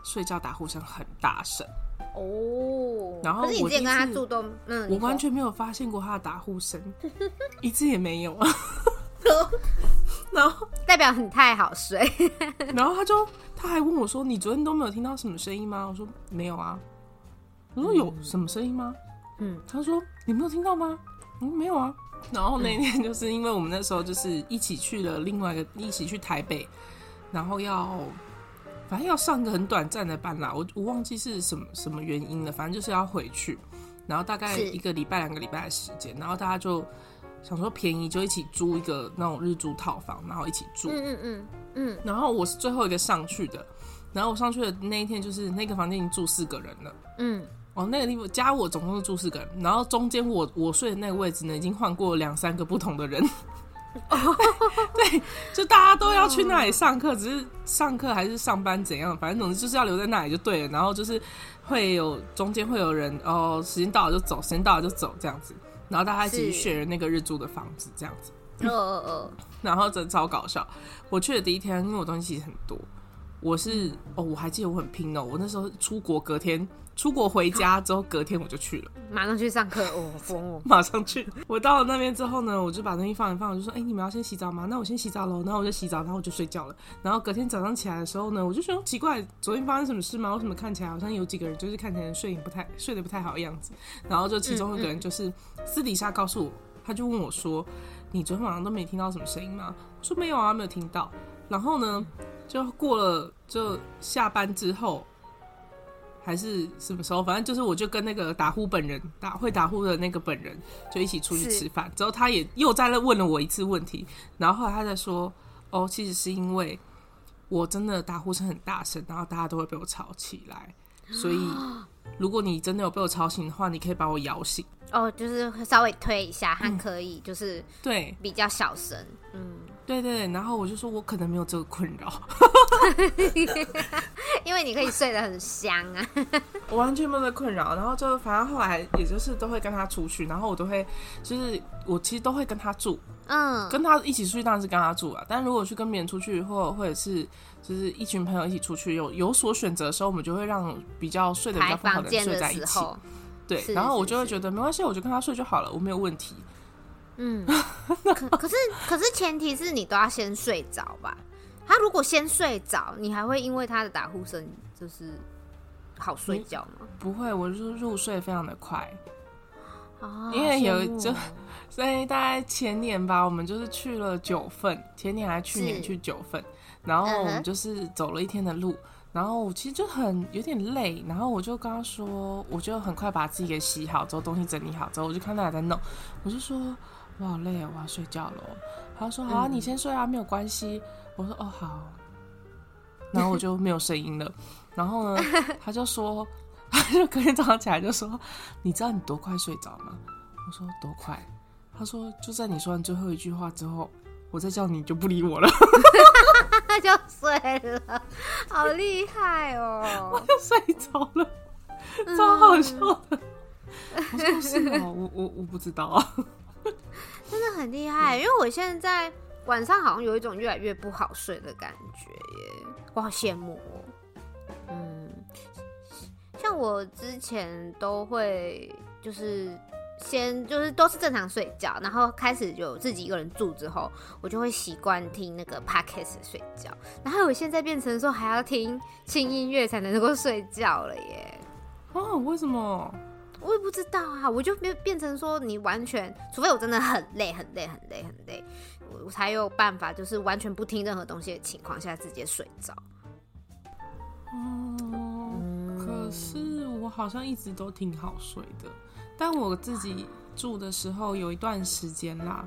睡觉打呼声很大声哦。然后我之前跟他住都，嗯，我完全没有发现过他的打呼声，一次也没有。然后 代表你太好睡。然后他就他还问我说：“你昨天都没有听到什么声音吗？”我说：“没有啊。”我说：“有什么声音吗？”嗯，他说：“你没有听到吗？”嗯，没有啊。然后那天 就是因为我们那时候就是一起去了另外一个，一起去台北，然后要反正要上个很短暂的班啦，我我忘记是什么什么原因了，反正就是要回去，然后大概一个礼拜两个礼拜的时间，然后大家就想说便宜就一起租一个那种日租套房，然后一起住，嗯嗯嗯嗯，然后我是最后一个上去的，然后我上去的那一天就是那个房间已经住四个人了，嗯。哦，那个地方加我总共是住四个人，然后中间我我睡的那个位置呢，已经换过两三个不同的人。对，就大家都要去那里上课，只是上课还是上班怎样，反正总之就是要留在那里就对了。然后就是会有中间会有人哦，时间到了就走，时间到了就走这样子。然后大家一起去选那个日租的房子这样子。嗯嗯嗯。然后真的超搞笑，我去的第一天，因为我东西其实很多，我是哦，我还记得我很拼哦，我那时候出国隔天。出国回家之后，隔天我就去了，马上去上课哦，疯哦！马上去。我到了那边之后呢，我就把东西放一放，我就说：“哎、欸，你们要先洗澡吗？那我先洗澡喽。”然后我就洗澡，然后我就睡觉了。然后隔天早上起来的时候呢，我就觉得奇怪，昨天发生什么事吗？为什么看起来好像有几个人就是看起来睡不太睡得不太好的样子？然后就其中一个人就是私底下告诉我，他就问我说：“你昨天晚上都没听到什么声音吗？”我说：“没有啊，没有听到。”然后呢，就过了就下班之后。还是什么时候？反正就是，我就跟那个打呼本人打会打呼的那个本人就一起出去吃饭。之后他也又在那问了我一次问题，然后后来他在说：“哦，其实是因为我真的打呼声很大声，然后大家都会被我吵起来。所以如果你真的有被我吵醒的话，你可以把我摇醒。哦，就是稍微推一下，还可以，就是对比较小声，嗯。”对对，然后我就说，我可能没有这个困扰，因为你可以睡得很香啊。我完全没有这个困扰，然后就反正后来也就是都会跟他出去，然后我都会就是我其实都会跟他住，嗯，跟他一起出去当然是跟他住啊。但如果去跟别人出去，或或者是就是一群朋友一起出去，有有所选择的时候，我们就会让比较睡得比较不好的人睡在一起。对，然后我就会觉得没关系，我就跟他睡就好了，我没有问题。嗯，可可是可是前提是你都要先睡着吧？他如果先睡着，你还会因为他的打呼声就是好睡觉吗？不会，我入入睡非常的快。哦，因为有就所以大概前年吧，我们就是去了九份，前年还去年去九份，然后我们就是走了一天的路。然后我其实就很有点累，然后我就刚刚说，我就很快把自己给洗好之后，东西整理好之后，我就看他还在弄，我就说我好累啊，我要睡觉了。他说好啊，你先睡啊，没有关系。我说哦好，然后我就没有声音了。然后呢，他就说，他就隔天早上起来就说，你知道你多快睡着吗？我说多快？他说就在你说完最后一句话之后，我再叫你就不理我了。他就睡了，好厉害哦！我就睡着了，超好笑的。嗯、我说是哦，我我我不知道啊，真的很厉害。因为我现在晚上好像有一种越来越不好睡的感觉耶，我好羡慕哦。嗯，像我之前都会就是。先就是都是正常睡觉，然后开始有自己一个人住之后，我就会习惯听那个 podcast 睡觉。然后我现在变成说还要听轻音乐才能够睡觉了耶！哦，为什么？我也不知道啊，我就变变成说你完全，除非我真的很累很累很累很累，我才有办法就是完全不听任何东西的情况下直接睡着。哦，嗯，可是我好像一直都挺好睡的。但我自己住的时候有一段时间啦，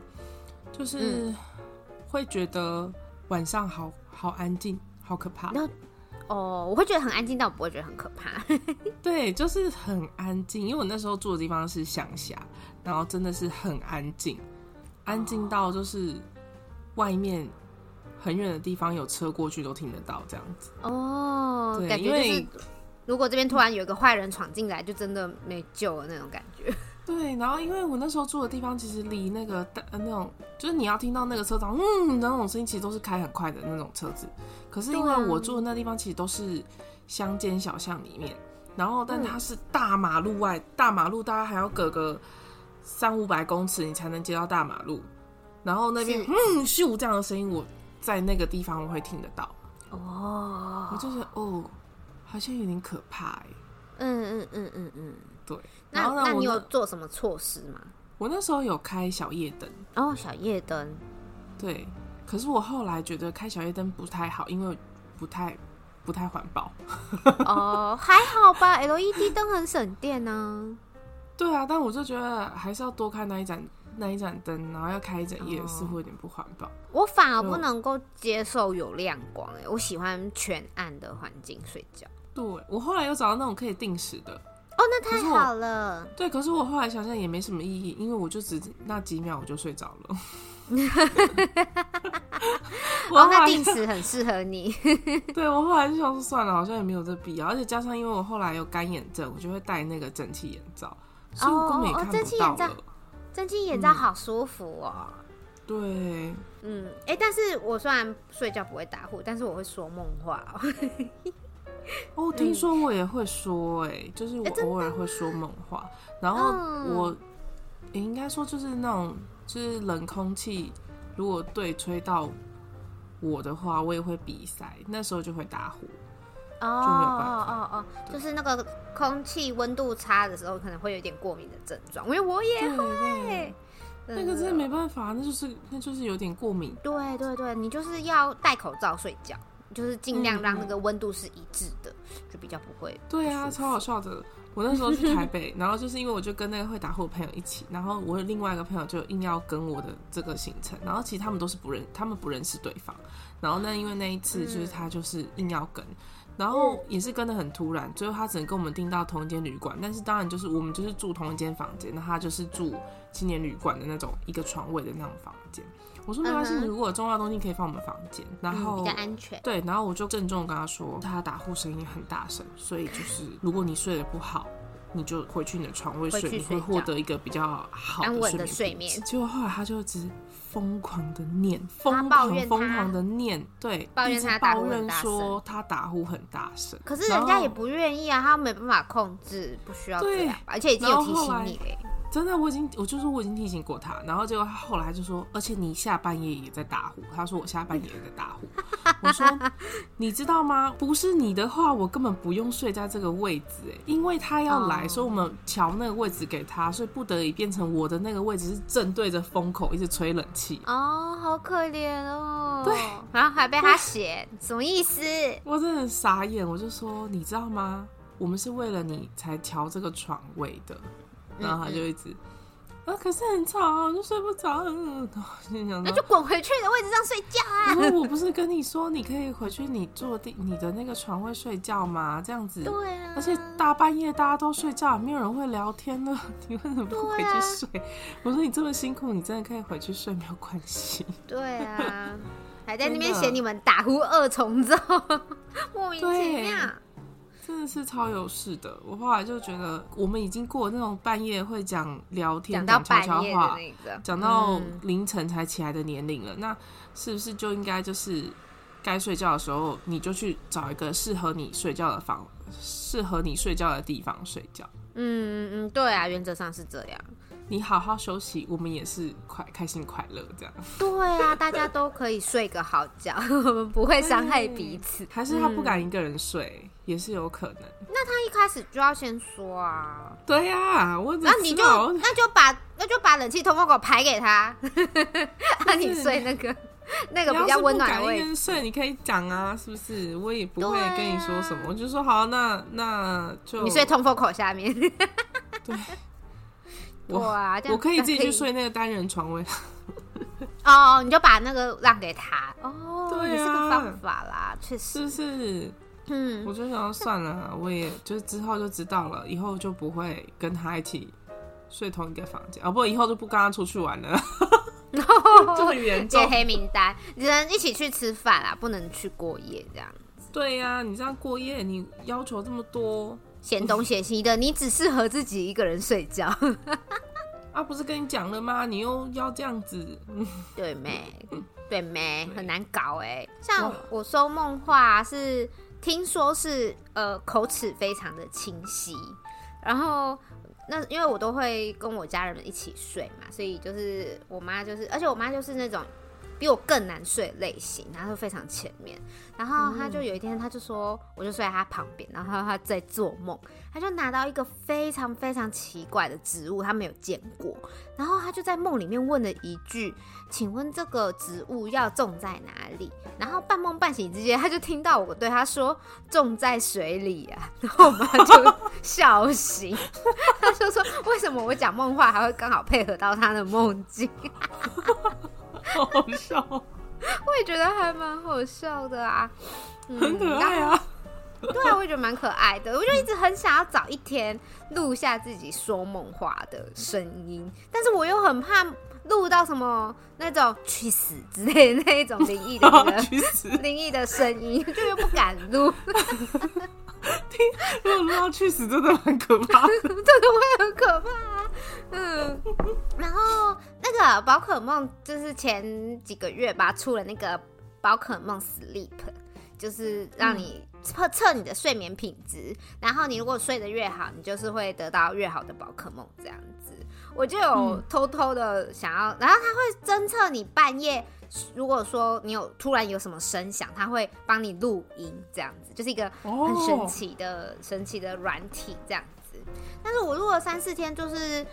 就是会觉得晚上好好安静，好可怕。那哦，我会觉得很安静，但我不会觉得很可怕。对，就是很安静，因为我那时候住的地方是乡下，然后真的是很安静，安静到就是外面很远的地方有车过去都听得到这样子。哦，对，感觉就是。如果这边突然有一个坏人闯进来，就真的没救了那种感觉。对，然后因为我那时候住的地方其实离那个大那种，就是你要听到那个车长嗯的那种声音，其实都是开很快的那种车子。可是因为我住的那地方其实都是乡间小巷里面，然后但它是大马路外，大马路大概还要隔个三五百公尺你才能接到大马路，然后那边嗯咻这样的声音，我在那个地方我会听得到。哦，我就是哦。好像有点可怕哎、欸。嗯嗯嗯嗯嗯，对。那那你有做什么措施吗？我那时候有开小夜灯。哦，小夜灯。对。可是我后来觉得开小夜灯不太好，因为不太不太环保。哦，还好吧，LED 灯很省电呢。对啊，但我就觉得还是要多开那一盏那一盏灯，然后要开一整夜，似乎有点不环保。我反而不能够接受有亮光哎、欸，我喜欢全暗的环境睡觉。对，我后来又找到那种可以定时的哦，那太好了。对，可是我后来想想也没什么意义，因为我就只那几秒我就睡着了。哦，那定时很适合你。对，我后来就想说算了，好像也没有这必要，而且加上因为我后来有干眼症，我就会戴那个蒸汽眼罩，所以我根本也看不到了。哦，蒸汽眼罩，蒸汽眼罩好舒服哦。嗯、对，嗯，哎、欸，但是我虽然睡觉不会打呼，但是我会说梦话哦。哦，听说我也会说、欸，哎，就是我偶尔会说梦话，然后我也应该说就是那种，就是冷空气如果对吹到我的话，我也会鼻塞，那时候就会打呼，哦，就没有办法，哦哦，就是那个空气温度差的时候，可能会有点过敏的症状，因为我也会，那个真的没办法，那就是那就是有点过敏，对对对，你就是要戴口罩睡觉。就是尽量让那个温度是一致的，嗯、就比较不会。对啊，超好笑的。我那时候去台北，然后就是因为我就跟那个会打呼的朋友一起，然后我有另外一个朋友就硬要跟我的这个行程，然后其实他们都是不认，他们不认识对方。然后那因为那一次就是他就是硬要跟，然后也是跟的很突然，最后他只能跟我们订到同一间旅馆。但是当然就是我们就是住同一间房间，那他就是住青年旅馆的那种一个床位的那种房间。我说没关系，你如果有重要东西可以放我们房间，然后、嗯、比较安全。对，然后我就郑重跟他说，他打呼声音很大声，所以就是如果你睡得不好，你就回去你的床位睡，睡你会获得一个比较好的睡眠，睡眠。结果后来他就只疯狂的念，疯狂疯狂的念，对，抱怨他打呼声，说他打呼很大声。可是人家也不愿意啊，他没办法控制，不需要这样，而且已经有提醒你嘞。真的，我已经，我就说我已经提醒过他，然后结果他后来就说，而且你下半夜也在打呼。他说我下半夜也在打呼。我说你知道吗？不是你的话，我根本不用睡在这个位置，哎，因为他要来，所以我们调那个位置给他，所以不得已变成我的那个位置是正对着风口，一直吹冷气。哦，好可怜哦。对，然后还被他写，什么意思？我真的很傻眼，我就说你知道吗？我们是为了你才调这个床位的。然后他就一直，嗯、啊，可是很吵，我就睡不着。那就滚回去你的位置上睡觉啊！我说我不是跟你说，你可以回去你坐地你的那个床位睡觉吗？这样子，对啊。而且大半夜大家都睡觉，没有人会聊天了，你为什么不回去睡？啊、我说你这么辛苦，你真的可以回去睡，没有关系。对啊，还在那边嫌你们打呼二重奏，莫名其妙。真的是超有事的，我后来就觉得我们已经过那种半夜会讲聊天、讲悄悄话、讲到凌晨才起来的年龄了。嗯、那是不是就应该就是该睡觉的时候，你就去找一个适合你睡觉的房、适合你睡觉的地方睡觉？嗯嗯嗯，对啊，原则上是这样。你好好休息，我们也是快开心快乐这样。对啊，大家都可以睡个好觉，我 们不会伤害彼此。还是他不敢一个人睡，嗯、也是有可能。那他一开始就要先说啊。对呀、啊，我那你就那就把那就把冷气通风口排给他，让 你睡那个那个比较温暖的位置。你睡，你可以讲啊，是不是？我也不会跟你说什么，啊、我就说好，那那就你睡通风口下面。对。哇，我可以自己去睡那个单人床位。哦，你就把那个让给他哦，对啊，也是个方法啦，确实是是。嗯，我就想要算了，我也就之后就知道了，以后就不会跟他一起睡同一个房间。啊，不，以后就不跟他出去玩了，这么严重。黑名单，只能一起去吃饭啊，不能去过夜这样子。对呀、啊，你这样过夜，你要求这么多。嫌东嫌西的，你只适合自己一个人睡觉。啊，不是跟你讲了吗？你又要这样子，对没？对没？很难搞哎。像我收梦话是听说是呃口齿非常的清晰，然后那因为我都会跟我家人们一起睡嘛，所以就是我妈就是，而且我妈就是那种。比我更难睡的类型，然后非常前面，然后他就有一天，他就说，我就睡在他旁边，然后他在做梦，他就拿到一个非常非常奇怪的植物，他没有见过，然后他就在梦里面问了一句：“请问这个植物要种在哪里？”然后半梦半醒之间，他就听到我对他说：“种在水里啊！”然后我妈就 笑醒，他就说：“为什么我讲梦话还会刚好配合到他的梦境？” 好好笑，我也觉得还蛮好笑的啊，嗯、很可爱啊。对啊，我也觉得蛮可爱的。我就一直很想要找一天录下自己说梦话的声音，但是我又很怕录到什么那种去死之类的那一种灵异的那个 灵异的声音，就又不敢录。听，如果录到去死，真的很可怕，真的会很可怕啊。嗯，然后那个宝可梦就是前几个月吧，出了那个宝可梦 Sleep，就是让你测测你的睡眠品质，然后你如果睡得越好，你就是会得到越好的宝可梦这样子。我就有偷偷的想要，然后它会侦测你半夜，如果说你有突然有什么声响，它会帮你录音这样子，就是一个很神奇的、oh. 神奇的软体这样子。但是我录了三四天，就是。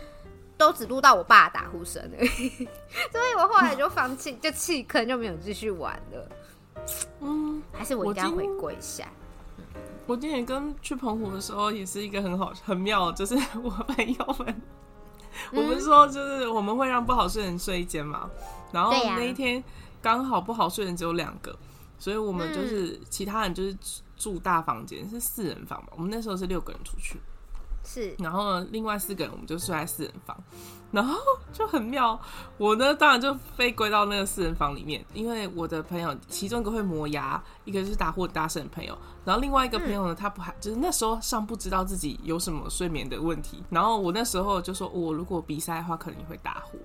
都只录到我爸打呼声而已，所以我后来就放弃，就弃坑，就没有继续玩了。嗯，还是我应该回归一下。我今天跟去澎湖的时候，也是一个很好很妙，就是我朋友们，嗯、我们说就是我们会让不好睡的人睡一间嘛，然后那一天刚好不好睡的人只有两个，所以我们就是其他人就是住大房间，是四人房嘛。我们那时候是六个人出去。是，然后呢，另外四个人我们就睡在四人房，然后就很妙。我呢，当然就被归到那个四人房里面，因为我的朋友其中一个会磨牙，一个是打呼打声的朋友，然后另外一个朋友呢，他不还就是那时候尚不知道自己有什么睡眠的问题。然后我那时候就说，我如果比赛的话，可能会打呼，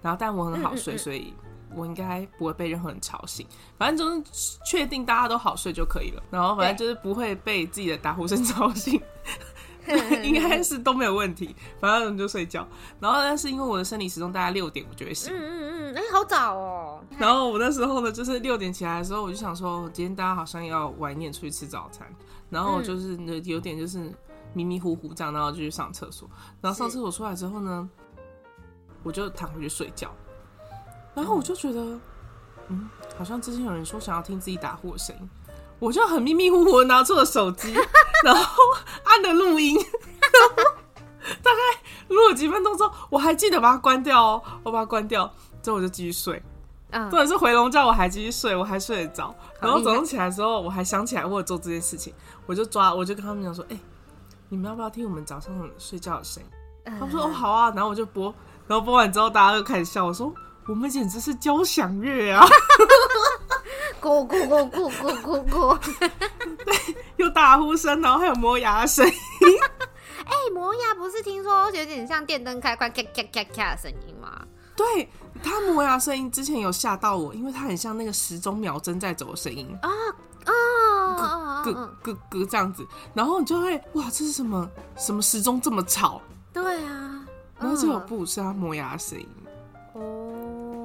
然后但我很好睡，所以我应该不会被任何人吵醒。反正就是确定大家都好睡就可以了。然后反正就是不会被自己的打呼声吵醒。应该是都没有问题，反正就睡觉。然后但是因为我的生理时钟大概六点我就会醒，嗯嗯嗯，哎、欸，好早哦。然后我那时候呢，就是六点起来的时候，我就想说，今天大家好像要晚一点出去吃早餐，然后就是有点就是迷迷糊糊这样，然后就去上厕所。然后上厕所出来之后呢，我就躺回去睡觉。然后我就觉得，嗯，好像之前有人说想要听自己打呼的声音。我就很迷迷糊糊的拿出了手机，然后按了录音，大概录了几分钟之后，我还记得把它关掉哦，我把它关掉之后我就继续睡，嗯，或者是回笼觉我还继续睡，我还睡得着，然后早上起来的时候我还想起来我有做这件事情，我就抓，我就跟他们讲说，哎、欸，你们要不要听我们早上睡觉的声音？他们说哦好啊，然后我就播，然后播完之后大家就开始笑，我说我们简直是交响乐啊。咕咕咕咕咕咕咕，对，有打呼声，然后还有磨牙的声音。哎、欸，磨牙不是听说有点像电灯开关咔咔咔咔的声音吗？对，他磨牙声音之前有吓到我，因为它很像那个时钟秒针在走的声音啊啊，咯咯咯这样子，然后你就会哇，这是什么什么时钟这么吵？对啊，然后这有不是他磨牙的声音。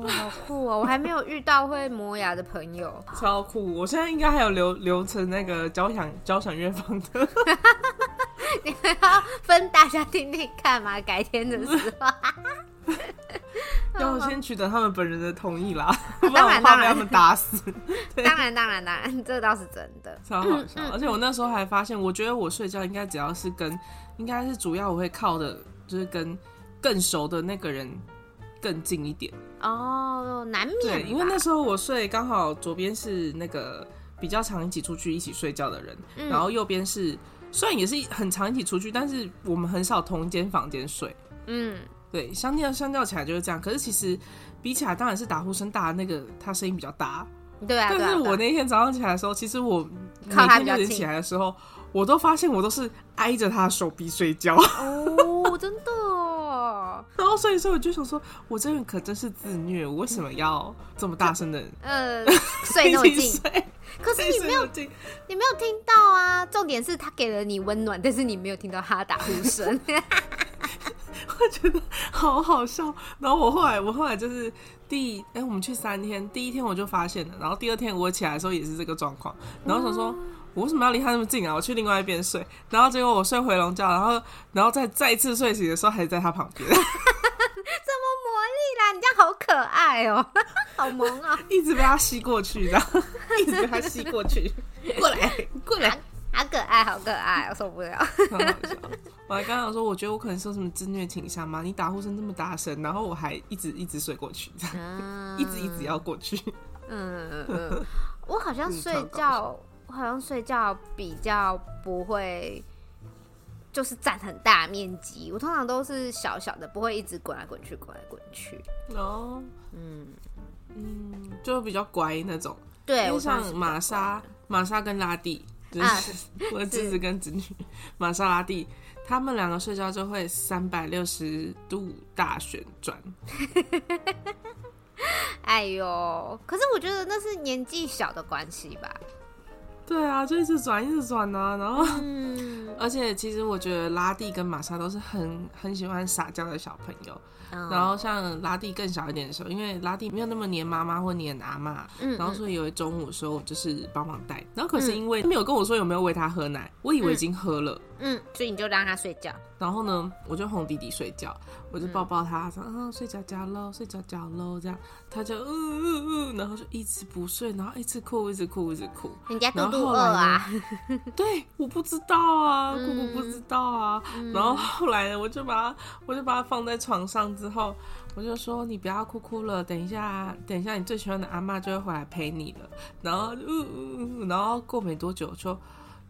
好酷哦！我还没有遇到会磨牙的朋友，超酷！我现在应该还有留留成那个交响交响乐放的，你们要分大家听听看吗？改天的时候，要先取得他们本人的同意啦，不然我怕被他们打死。当然当然当然，这倒是真的，超好笑。而且我那时候还发现，我觉得我睡觉应该只要是跟，应该是主要我会靠的，就是跟更熟的那个人。更近一点哦，难免。对，因为那时候我睡刚好左边是那个比较常一起出去一起睡觉的人，嗯、然后右边是虽然也是很常一起出去，但是我们很少同一间房间睡。嗯，对，相较相较起来就是这样。可是其实比起来，当然是打呼声大的那个他声音比较大。对啊，但是我那天早上起来的时候，其实我每天六点起来的时候，我都发现我都是挨着他的手臂睡觉。所以说我就想说，我这人可真是自虐，我为什么要这么大声的？呃，睡那么近，可是你没有，你没有听到啊。重点是他给了你温暖，但是你没有听到他打呼声。我觉得好好笑。然后我后来，我后来就是第哎、欸，我们去三天，第一天我就发现了，然后第二天我起来的时候也是这个状况，然后想说。我为什么要离他那么近啊？我去另外一边睡，然后结果我睡回笼觉，然后，然后再再一次睡醒的时候，还是在他旁边。怎么魔力啦？你这样好可爱哦、喔，好萌啊、喔！一直被他吸过去，然后 一直被他吸过去。过来，过来，好可爱，好可爱，我受不了。我还刚刚说，我觉得我可能是有什么自虐倾向吗？你打呼声这么大声，然后我还一直一直睡过去，嗯、一直一直要过去。嗯嗯嗯，我好像睡觉。我好像睡觉比较不会，就是占很大面积。我通常都是小小的，不会一直滚来滚去，滚来滚去。哦，嗯嗯，就比较乖那种。对，我像玛莎、玛莎跟拉蒂，就是、啊、我的侄子跟侄女玛莎拉蒂，他们两个睡觉就会三百六十度大旋转。哎呦，可是我觉得那是年纪小的关系吧。对啊，就一直转，一直转啊，然后，嗯、而且其实我觉得拉蒂跟玛莎都是很很喜欢撒娇的小朋友。嗯、然后像拉蒂更小一点的时候，因为拉蒂没有那么黏妈妈或黏阿妈，嗯、然后所以有一中午的时候，我就是帮忙带。然后可是因为他没有跟我说有没有喂他喝奶，我以为已经喝了。嗯，所以你就让他睡觉。然后呢，我就哄弟弟睡觉，我就抱抱他，说：“嗯，睡觉觉喽，睡觉觉喽。”这样，他就嗯嗯嗯，然后就一直不睡，然后一直哭，一直哭，一直哭。人家肚肚饿啊？对，我不知道啊，姑姑不知道啊。然后后来呢，我就把他，我就把他放在床上之后，我就说：“你不要哭哭了，等一下，等一下，你最喜欢的阿嬷就会回来陪你了。”然后嗯嗯嗯，然后过没多久，就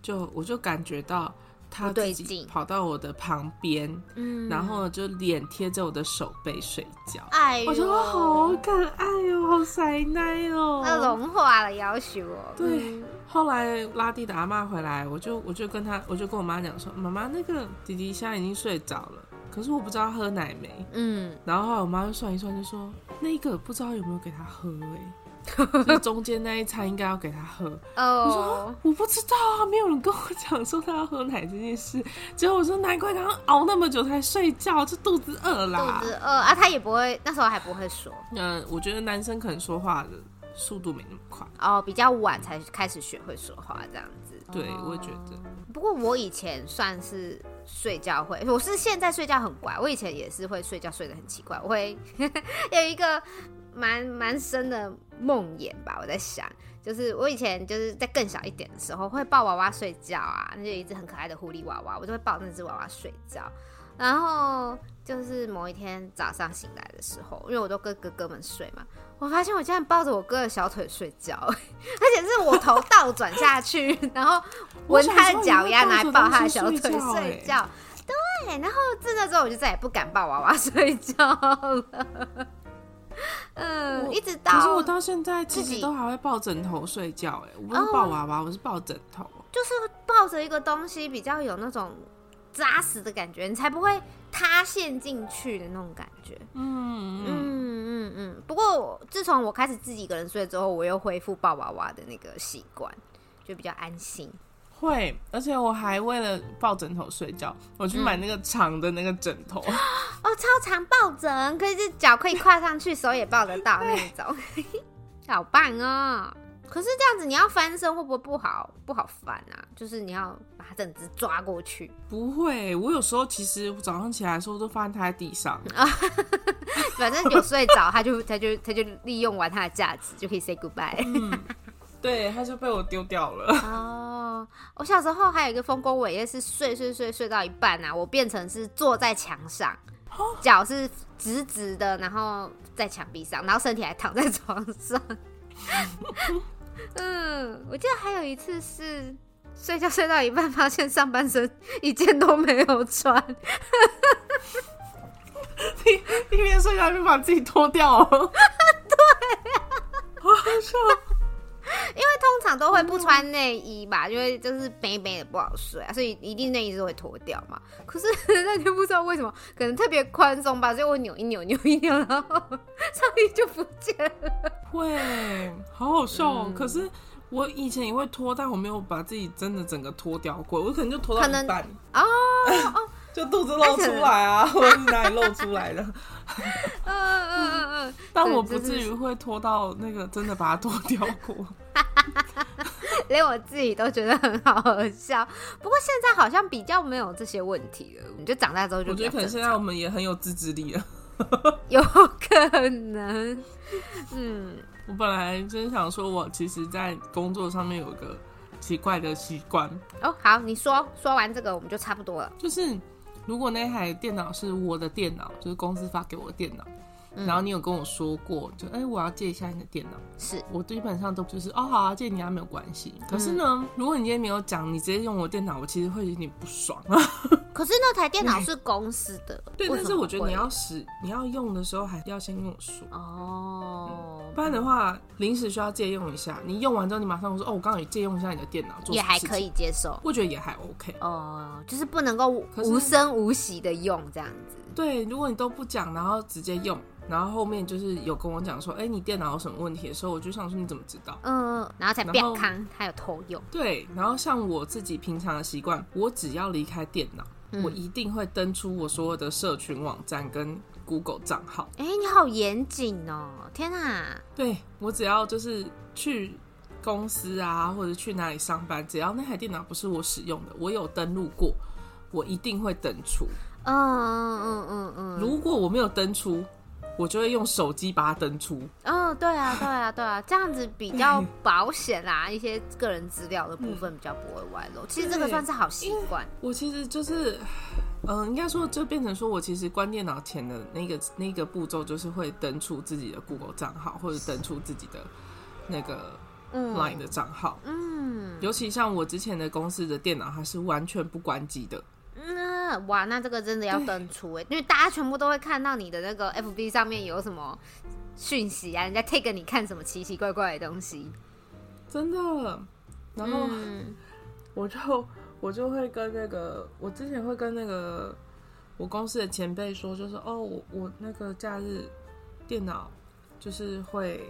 就我就感觉到。他自己跑到我的旁边，嗯，然后就脸贴着我的手背睡觉。哎呦，我觉得好可爱哦，好塞奶哦，那融化了要求哦。对，后来拉蒂的阿妈回来，我就我就跟他，我就跟我妈讲说，妈妈那个弟弟现在已经睡着了，可是我不知道他喝奶没。嗯，然后后来我妈就算一算，就说那个不知道有没有给他喝哎。所以中间那一餐应该要给他喝。哦，我说我不知道啊，没有人跟我讲说他要喝奶这件事。结果我说难怪他熬那么久才睡觉，就肚子饿啦。肚子饿啊，他也不会，那时候还不会说。嗯，我觉得男生可能说话的速度没那么快。哦，比较晚才开始学会说话这样子。对，我也觉得。不过我以前算是睡觉会，我是现在睡觉很乖。我以前也是会睡觉睡得很奇怪，我会 有一个蛮蛮深的梦魇吧。我在想，就是我以前就是在更小一点的时候，会抱娃娃睡觉啊，那就一只很可爱的狐狸娃娃，我就会抱那只娃娃睡觉。然后就是某一天早上醒来的时候，因为我都跟哥哥们睡嘛，我发现我竟然抱着我哥的小腿睡觉，而且是我头倒转下去，然后闻他的脚丫，来抱他的小腿睡觉。对，然后自那之后我就再也不敢抱娃娃 睡觉了。嗯，一直到可是我到现在自己都还会抱枕头睡觉，哎，我不是抱娃娃，我是抱枕头，就是抱着一个东西比较有那种。扎实的感觉，你才不会塌陷进去的那种感觉。嗯嗯嗯嗯。不过自从我开始自己一个人睡之后，我又恢复抱娃娃的那个习惯，就比较安心。会，而且我还为了抱枕头睡觉，我去买那个长的那个枕头。嗯、哦，超长抱枕，可以是脚可以跨上去，手也抱得到那种，好棒哦！可是这样子，你要翻身会不会不好？不好翻啊！就是你要把它整只抓过去。不会，我有时候其实早上起来的时候都发现它在地上啊。反正有睡着，它就它就它就利用完它的价值，就可以 say goodbye。嗯，对，它就被我丢掉了。哦，我小时候还有一个丰功伟业是睡睡睡睡到一半啊，我变成是坐在墙上，脚是直直的，然后在墙壁上，然后身体还躺在床上。嗯，我记得还有一次是睡觉睡到一半，发现上半身一件都没有穿，一一边睡觉就把自己脱掉了。对呀、啊，好好笑。因为通常都会不穿内衣吧，因为就是背背的不好睡啊，所以一定内衣是会脱掉嘛。可是 那天不知道为什么，可能特别宽松吧，所以我扭一扭，扭一扭，然后上衣就不见了。会，好好笑哦。嗯、可是我以前也会脱，但我没有把自己真的整个脱掉过，我可能就脱到一半哦哦，就肚子露出来啊，或者是哪里露出来的。嗯嗯嗯嗯，但我不至于会拖到那个真的把它脱掉过，连我自己都觉得很好笑。不过现在好像比较没有这些问题了，你就长大之后就。我觉得可能现在我们也很有自制力了，有可能。嗯，我本来真想说，我其实，在工作上面有个奇怪的习惯。哦，好，你说，说完这个我们就差不多了。就是。如果那台电脑是我的电脑，就是公司发给我的电脑，嗯、然后你有跟我说过，就哎、欸，我要借一下你的电脑，是。我基本上都就是哦，好啊，借你啊，没有关系。可是呢，嗯、如果你今天没有讲，你直接用我的电脑，我其实会有点不爽。可是那台电脑是公司的，对，但是我觉得你要使你要用的时候，还要先跟我说哦、嗯，不然的话，临时需要借用一下，你用完之后，你马上说哦，我刚好也借用一下你的电脑，也还可以接受，我觉得也还 OK 哦，就是不能够无声无息的用这样子。对，如果你都不讲，然后直接用。然后后面就是有跟我讲说，哎，你电脑有什么问题的时候，我就想说你怎么知道？嗯，然后才变康，还有偷用。对，然后像我自己平常的习惯，我只要离开电脑，嗯、我一定会登出我所有的社群网站跟 Google 账号。哎，你好严谨哦！天哪！对，我只要就是去公司啊，或者去哪里上班，只要那台电脑不是我使用的，我有登录过，我一定会登出。嗯嗯嗯嗯嗯。如果我没有登出。我就会用手机把它登出。嗯、哦，对啊，对啊，对啊，这样子比较保险啦，一些个人资料的部分比较不会外露。嗯、其实这个算是好习惯。我其实就是，嗯、呃，应该说就变成说我其实关电脑前的那个那个步骤，就是会登出自己的 Google 账号，或者登出自己的那个 Line 的账号。嗯，尤其像我之前的公司的电脑，它是完全不关机的。嗯，哇，那这个真的要登出哎，对因为大家全部都会看到你的那个 FB 上面有什么讯息啊，人家 take 你看什么奇奇怪怪的东西，真的。然后、嗯、我就我就会跟那个，我之前会跟那个我公司的前辈说，就是哦，我我那个假日电脑就是会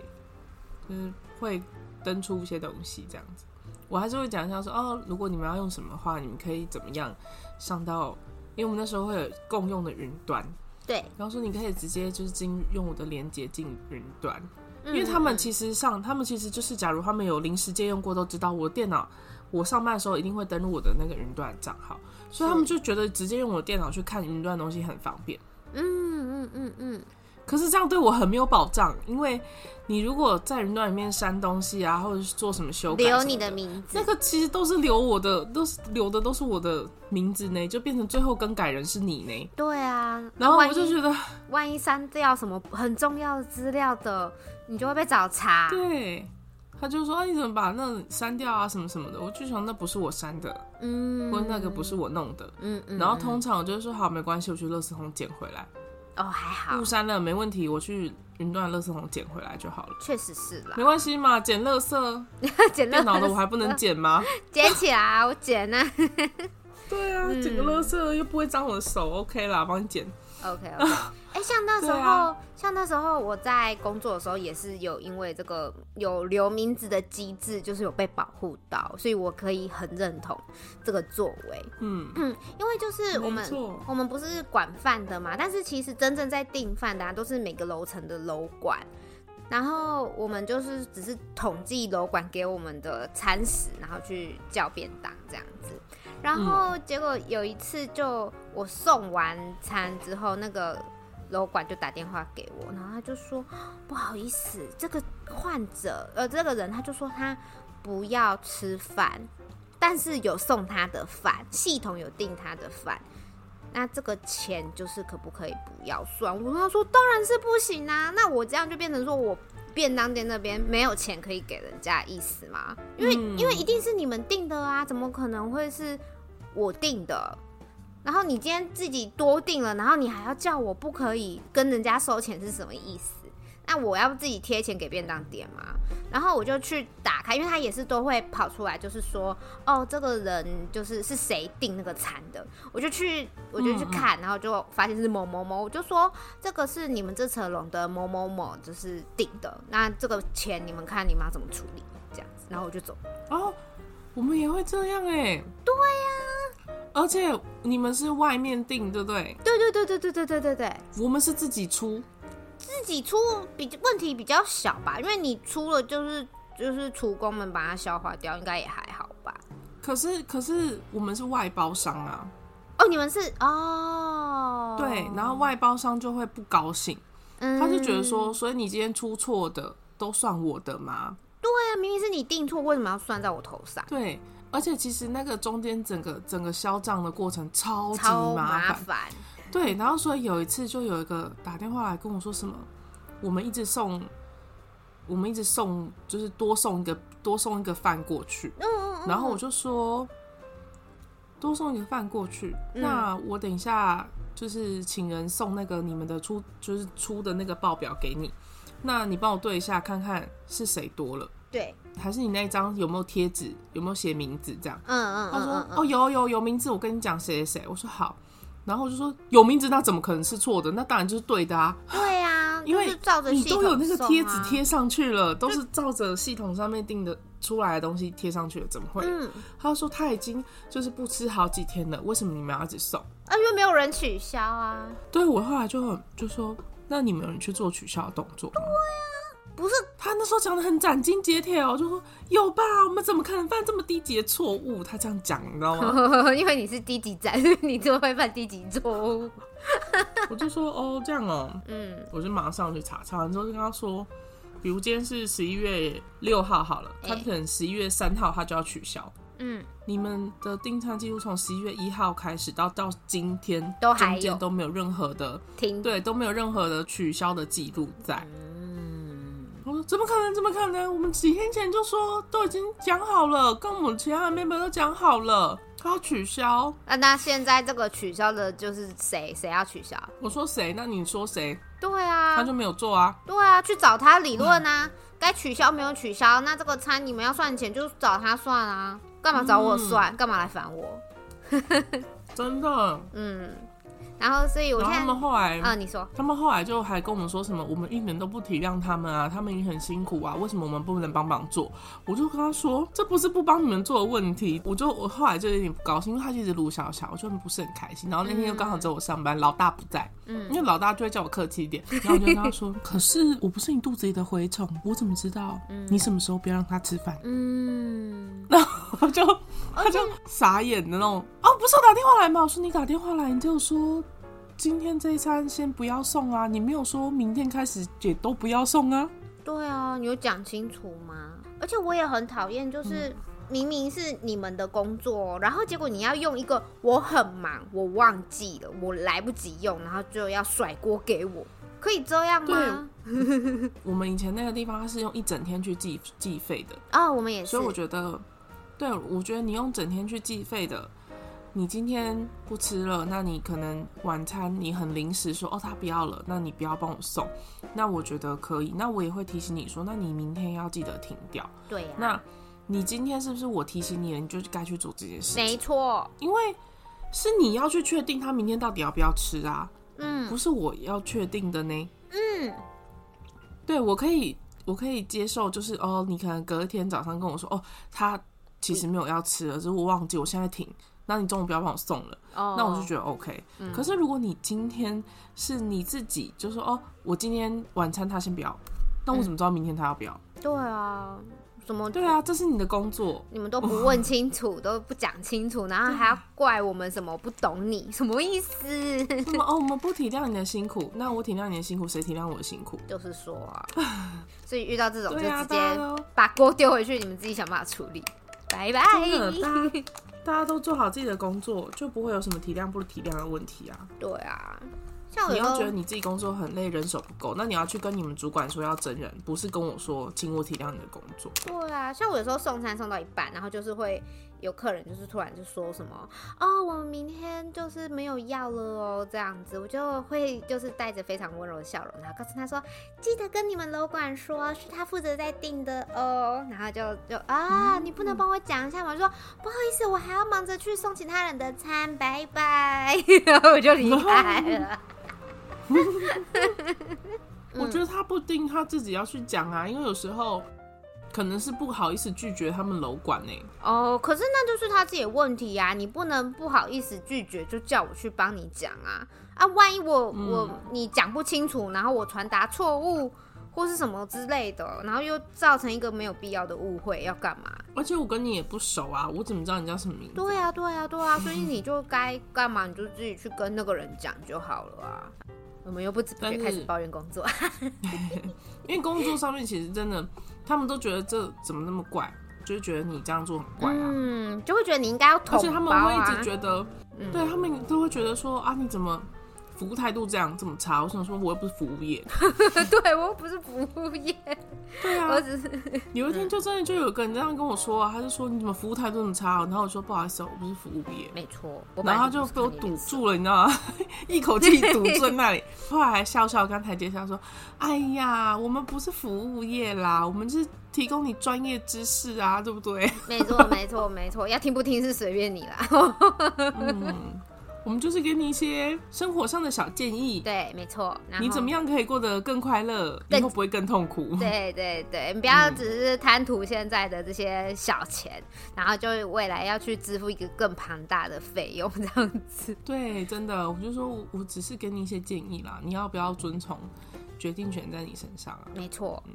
就是会登出一些东西这样子。我还是会讲一下说哦，如果你们要用什么的话，你们可以怎么样上到，因为我们那时候会有共用的云端，对，然后说你可以直接就是进用我的连接进云端，因为他们其实上，他们其实就是假如他们有临时借用过，都知道我电脑我上班的时候一定会登录我的那个云端账号，所以他们就觉得直接用我的电脑去看云端的东西很方便。嗯嗯嗯嗯。可是这样对我很没有保障，因为你如果在云端里面删东西啊，或者是做什么修改留你的名字，那个其实都是留我的，都是留的都是我的名字呢，就变成最后更改人是你呢。对啊，然后我就觉得，万一删掉什么很重要的资料的，你就会被找茬。对，他就说啊，你怎么把那删掉啊，什么什么的，我就想那不是我删的，嗯，或者那个不是我弄的，嗯嗯，然后通常我就说好，没关系，我去垃圾桶捡回来。哦，还好，误删了没问题，我去云端垃圾桶捡回来就好了。确实是啦，没关系嘛，捡垃圾，捡电脑的我还不能捡吗？捡起来，我捡啊。对啊，捡个垃圾又不会脏我的手，OK 啦，帮你捡。OK OK，哎、欸，像那时候，啊、像那时候我在工作的时候，也是有因为这个有留名字的机制，就是有被保护到，所以我可以很认同这个作为。嗯嗯，因为就是我们我们不是管饭的嘛，但是其实真正在订饭的、啊、都是每个楼层的楼管，然后我们就是只是统计楼管给我们的餐食，然后去叫便当这样子。然后结果有一次，就我送完餐之后，那个楼管就打电话给我，然后他就说不好意思，这个患者呃这个人他就说他不要吃饭，但是有送他的饭，系统有订他的饭，那这个钱就是可不可以不要算？我跟他说当然是不行啊，那我这样就变成说我便当店那边没有钱可以给人家意思吗？因为、嗯、因为一定是你们订的啊，怎么可能会是我订的？然后你今天自己多订了，然后你还要叫我不可以跟人家收钱是什么意思？那我要自己贴钱给便当店嘛？然后我就去打开，因为他也是都会跑出来，就是说，哦，这个人就是是谁订那个餐的，我就去，我就去看，然后就发现是某某某，我就说这个是你们这层楼的某某某，就是订的，那这个钱你们看你们要怎么处理？这样子，然后我就走。哦，我们也会这样哎。对呀，而且你们是外面订，对不对？对对对对对对对对对，我们是自己出。自己出比问题比较小吧，因为你出了就是就是厨工们把它消化掉，应该也还好吧。可是可是我们是外包商啊。哦，你们是哦。对，然后外包商就会不高兴，嗯、他就觉得说，所以你今天出错的都算我的吗？对啊，明明是你订错，为什么要算在我头上？对，而且其实那个中间整个整个销账的过程超级麻烦。对，然后所以有一次就有一个打电话来跟我说什么，我们一直送，我们一直送，就是多送一个多送一个饭过去。嗯嗯嗯。然后我就说，多送一个饭过去，嗯、那我等一下就是请人送那个你们的出，就是出的那个报表给你，那你帮我对一下看看是谁多了。对，还是你那一张有没有贴纸，有没有写名字这样？嗯嗯，嗯嗯。他说哦有有有名字，我跟你讲谁谁谁。我说好。然后我就说有名字，那怎么可能是错的？那当然就是对的啊！对呀、啊，因为照着你都有那个贴纸贴上去了，都是照着系统上面定的出来的东西贴上去了，怎么会？嗯，他说他已经就是不吃好几天了，为什么你们要一直送？啊，因为没有人取消啊。对，我后来就就说，那你们有人去做取消的动作吗？对啊。不是他那时候讲的很斩钉截铁哦，就说有吧，我们怎么可能犯这么低级的错误？他这样讲，你知道吗？因为你是低级仔，你就会犯低级错误。我就说哦，这样哦，嗯，我就马上去查，查完之后就跟他说，比如今天是十一月六号好了，他可能十一月三号他就要取消。嗯，你们的订餐记录从十一月一号开始到到今天都中间都没有任何的停，对，都没有任何的取消的记录在。我说怎么可能？怎么可能？我们几天前就说都已经讲好了，跟我们其他的 member 都讲好了，他要取消。那那现在这个取消的就是谁？谁要取消？我说谁？那你说谁？对啊，他就没有做啊。对啊，去找他理论啊。该取消没有取消，那这个餐你们要算钱就找他算啊。干嘛找我算？干、嗯、嘛来烦我？真的，嗯。然后所以我现在他们后来啊，你说他们后来就还跟我们说什么，我们一点都不体谅他们啊，他们也很辛苦啊，为什么我们不能帮忙做？我就跟他说，这不是不帮你们做的问题。我就我后来就有点不高兴，因为他就一直卢小小，我就不是很开心。然后那天又刚好只有我上班，嗯、老大不在，嗯，因为老大就会叫我客气一点，然后我就跟他说，可是我不是你肚子里的蛔虫，我怎么知道你什么时候不要让他吃饭？嗯，然后就他就傻眼的那种，哦，不是我打电话来吗？我说你打电话来，你就说。今天这一餐先不要送啊！你没有说明天开始也都不要送啊？对啊，你有讲清楚吗？而且我也很讨厌，就是明明是你们的工作，然后结果你要用一个我很忙，我忘记了，我来不及用，然后就要甩锅给我，可以这样吗？我们以前那个地方，它是用一整天去计计费的啊，我们也是。所以我觉得，对，我觉得你用整天去计费的。你今天不吃了，那你可能晚餐你很临时说哦，他不要了，那你不要帮我送，那我觉得可以，那我也会提醒你说，那你明天要记得停掉。对啊，那你今天是不是我提醒你了，你就该去做这件事？没错，因为是你要去确定他明天到底要不要吃啊，嗯，不是我要确定的呢，嗯，对，我可以，我可以接受，就是哦，你可能隔一天早上跟我说哦，他其实没有要吃了，只是我忘记，我现在停。那你中午不要帮我送了，oh, 那我就觉得 OK。嗯，可是如果你今天是你自己就说哦，我今天晚餐他先不要，那我怎么知道明天他要不要？嗯，对啊，什么？对啊，这是你的工作，你们都不问清楚，哦，都不讲清楚，然后还要怪我们什么不懂你，什么意思？哦？我们不体谅你的辛苦，那我体谅你的辛苦，谁体谅我的辛苦？就是说啊，所以遇到这种就直接把锅丢回去，你们自己想办法处理。拜拜。大家都做好自己的工作，就不会有什么体谅不体谅的问题啊。对啊。像你要觉得你自己工作很累，人手不够，那你要去跟你们主管说要增人，不是跟我说，请我体谅你的工作。对啊，像我有时候送餐送到一半，然后就是会有客人就是突然就说什么哦，我们明天就是没有要了哦，这样子，我就会就是带着非常温柔的笑容，然后告诉他说，记得跟你们楼管说，是他负责在订的哦，然后就就啊，你不能帮我讲一下吗？我说不好意思，我还要忙着去送其他人的餐，拜拜，然后我就离开了。我觉得他不定他自己要去讲啊，因为有时候可能是不好意思拒绝他们楼管呢。哦，可是那就是他自己的问题呀，你不能不好意思拒绝就叫我去帮你讲啊啊！万一我我你讲不清楚，然后我传达错误或是什么之类的，然后又造成一个没有必要的误会，要干嘛？而且我跟你也不熟啊，我怎么知道你叫什么名字？对呀对呀对啊，所以你就该干嘛，你就自己去跟那个人讲就好了啊。我们又不止不开始抱怨工作，因为工作上面其实真的，他们都觉得这怎么那么怪，就是觉得你这样做很怪啊，嗯，就会觉得你应该要统包啊，而且他们会一直觉得，嗯、对他们都会觉得说啊，你怎么？服务态度这样这么差，我想说，我又不是服务业，对我又不是服务业，对啊，我只是有一天就真的就有个人这样跟我说啊，他就说你怎么服务态度这么差？然后我说不好意思，我不是服务业，没错，然后他就被我堵住了，你知道吗？一口气堵住在那里，后来还笑笑跟台阶下说，哎呀，我们不是服务业啦，我们是提供你专业知识啊，对不对？没错，没错，没错，要听不听是随便你啦。嗯。我们就是给你一些生活上的小建议，对，没错。你怎么样可以过得更快乐，以后不会更痛苦？对对对，你不要只是贪图现在的这些小钱，嗯、然后就未来要去支付一个更庞大的费用，这样子。对，真的，我就说我我只是给你一些建议啦，你要不要遵从？决定权在你身上啊。没错，嗯，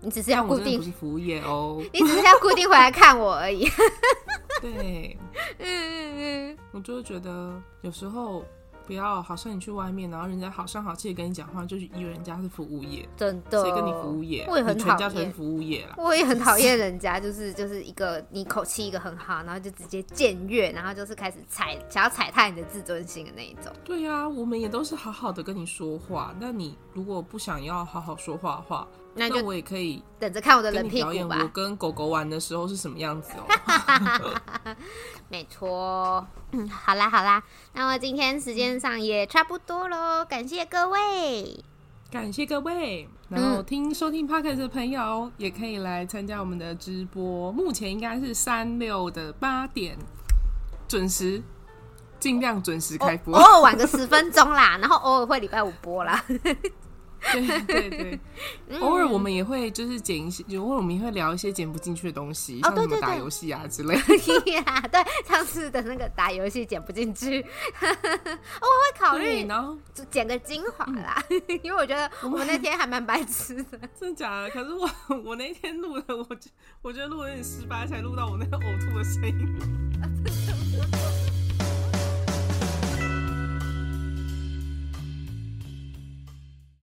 你只是要固定，不是服务业哦，你只是要固定回来看我而已。对，嗯嗯嗯，我就是觉得有时候不要，好像你去外面，然后人家好声好气的跟你讲话，就是以为人家是服务业，真的，谁跟你服务业？我也很讨厌，全家全服务业啦。我也很讨厌人家，就是就是一个你口气一个很好，然后就直接僭越，然后就是开始踩，想要踩踏你的自尊心的那一种。对呀、啊，我们也都是好好的跟你说话，那你如果不想要好好说话的话。那，我也可以等着看我的人屁股吧。表演我跟狗狗玩的时候是什么样子哦。没错，嗯，好啦好啦，那我今天时间上也差不多喽，感谢各位，感谢各位。然后听收听 Podcast 的朋友也可以来参加我们的直播，目前应该是三六的八点准时。尽量准时开播，偶尔晚个十分钟啦，然后偶尔会礼拜五播啦。对对对，偶尔我们也会就是剪一些，偶尔我们也会聊一些剪不进去的东西，像什么打游戏啊之类的。对，上次的那个打游戏剪不进去，我会考虑，剪个精华啦，因为我觉得我们那天还蛮白痴的。真的假的？可是我我那天录的，我觉我觉得录的有点失败，才录到我那个呕吐的声音。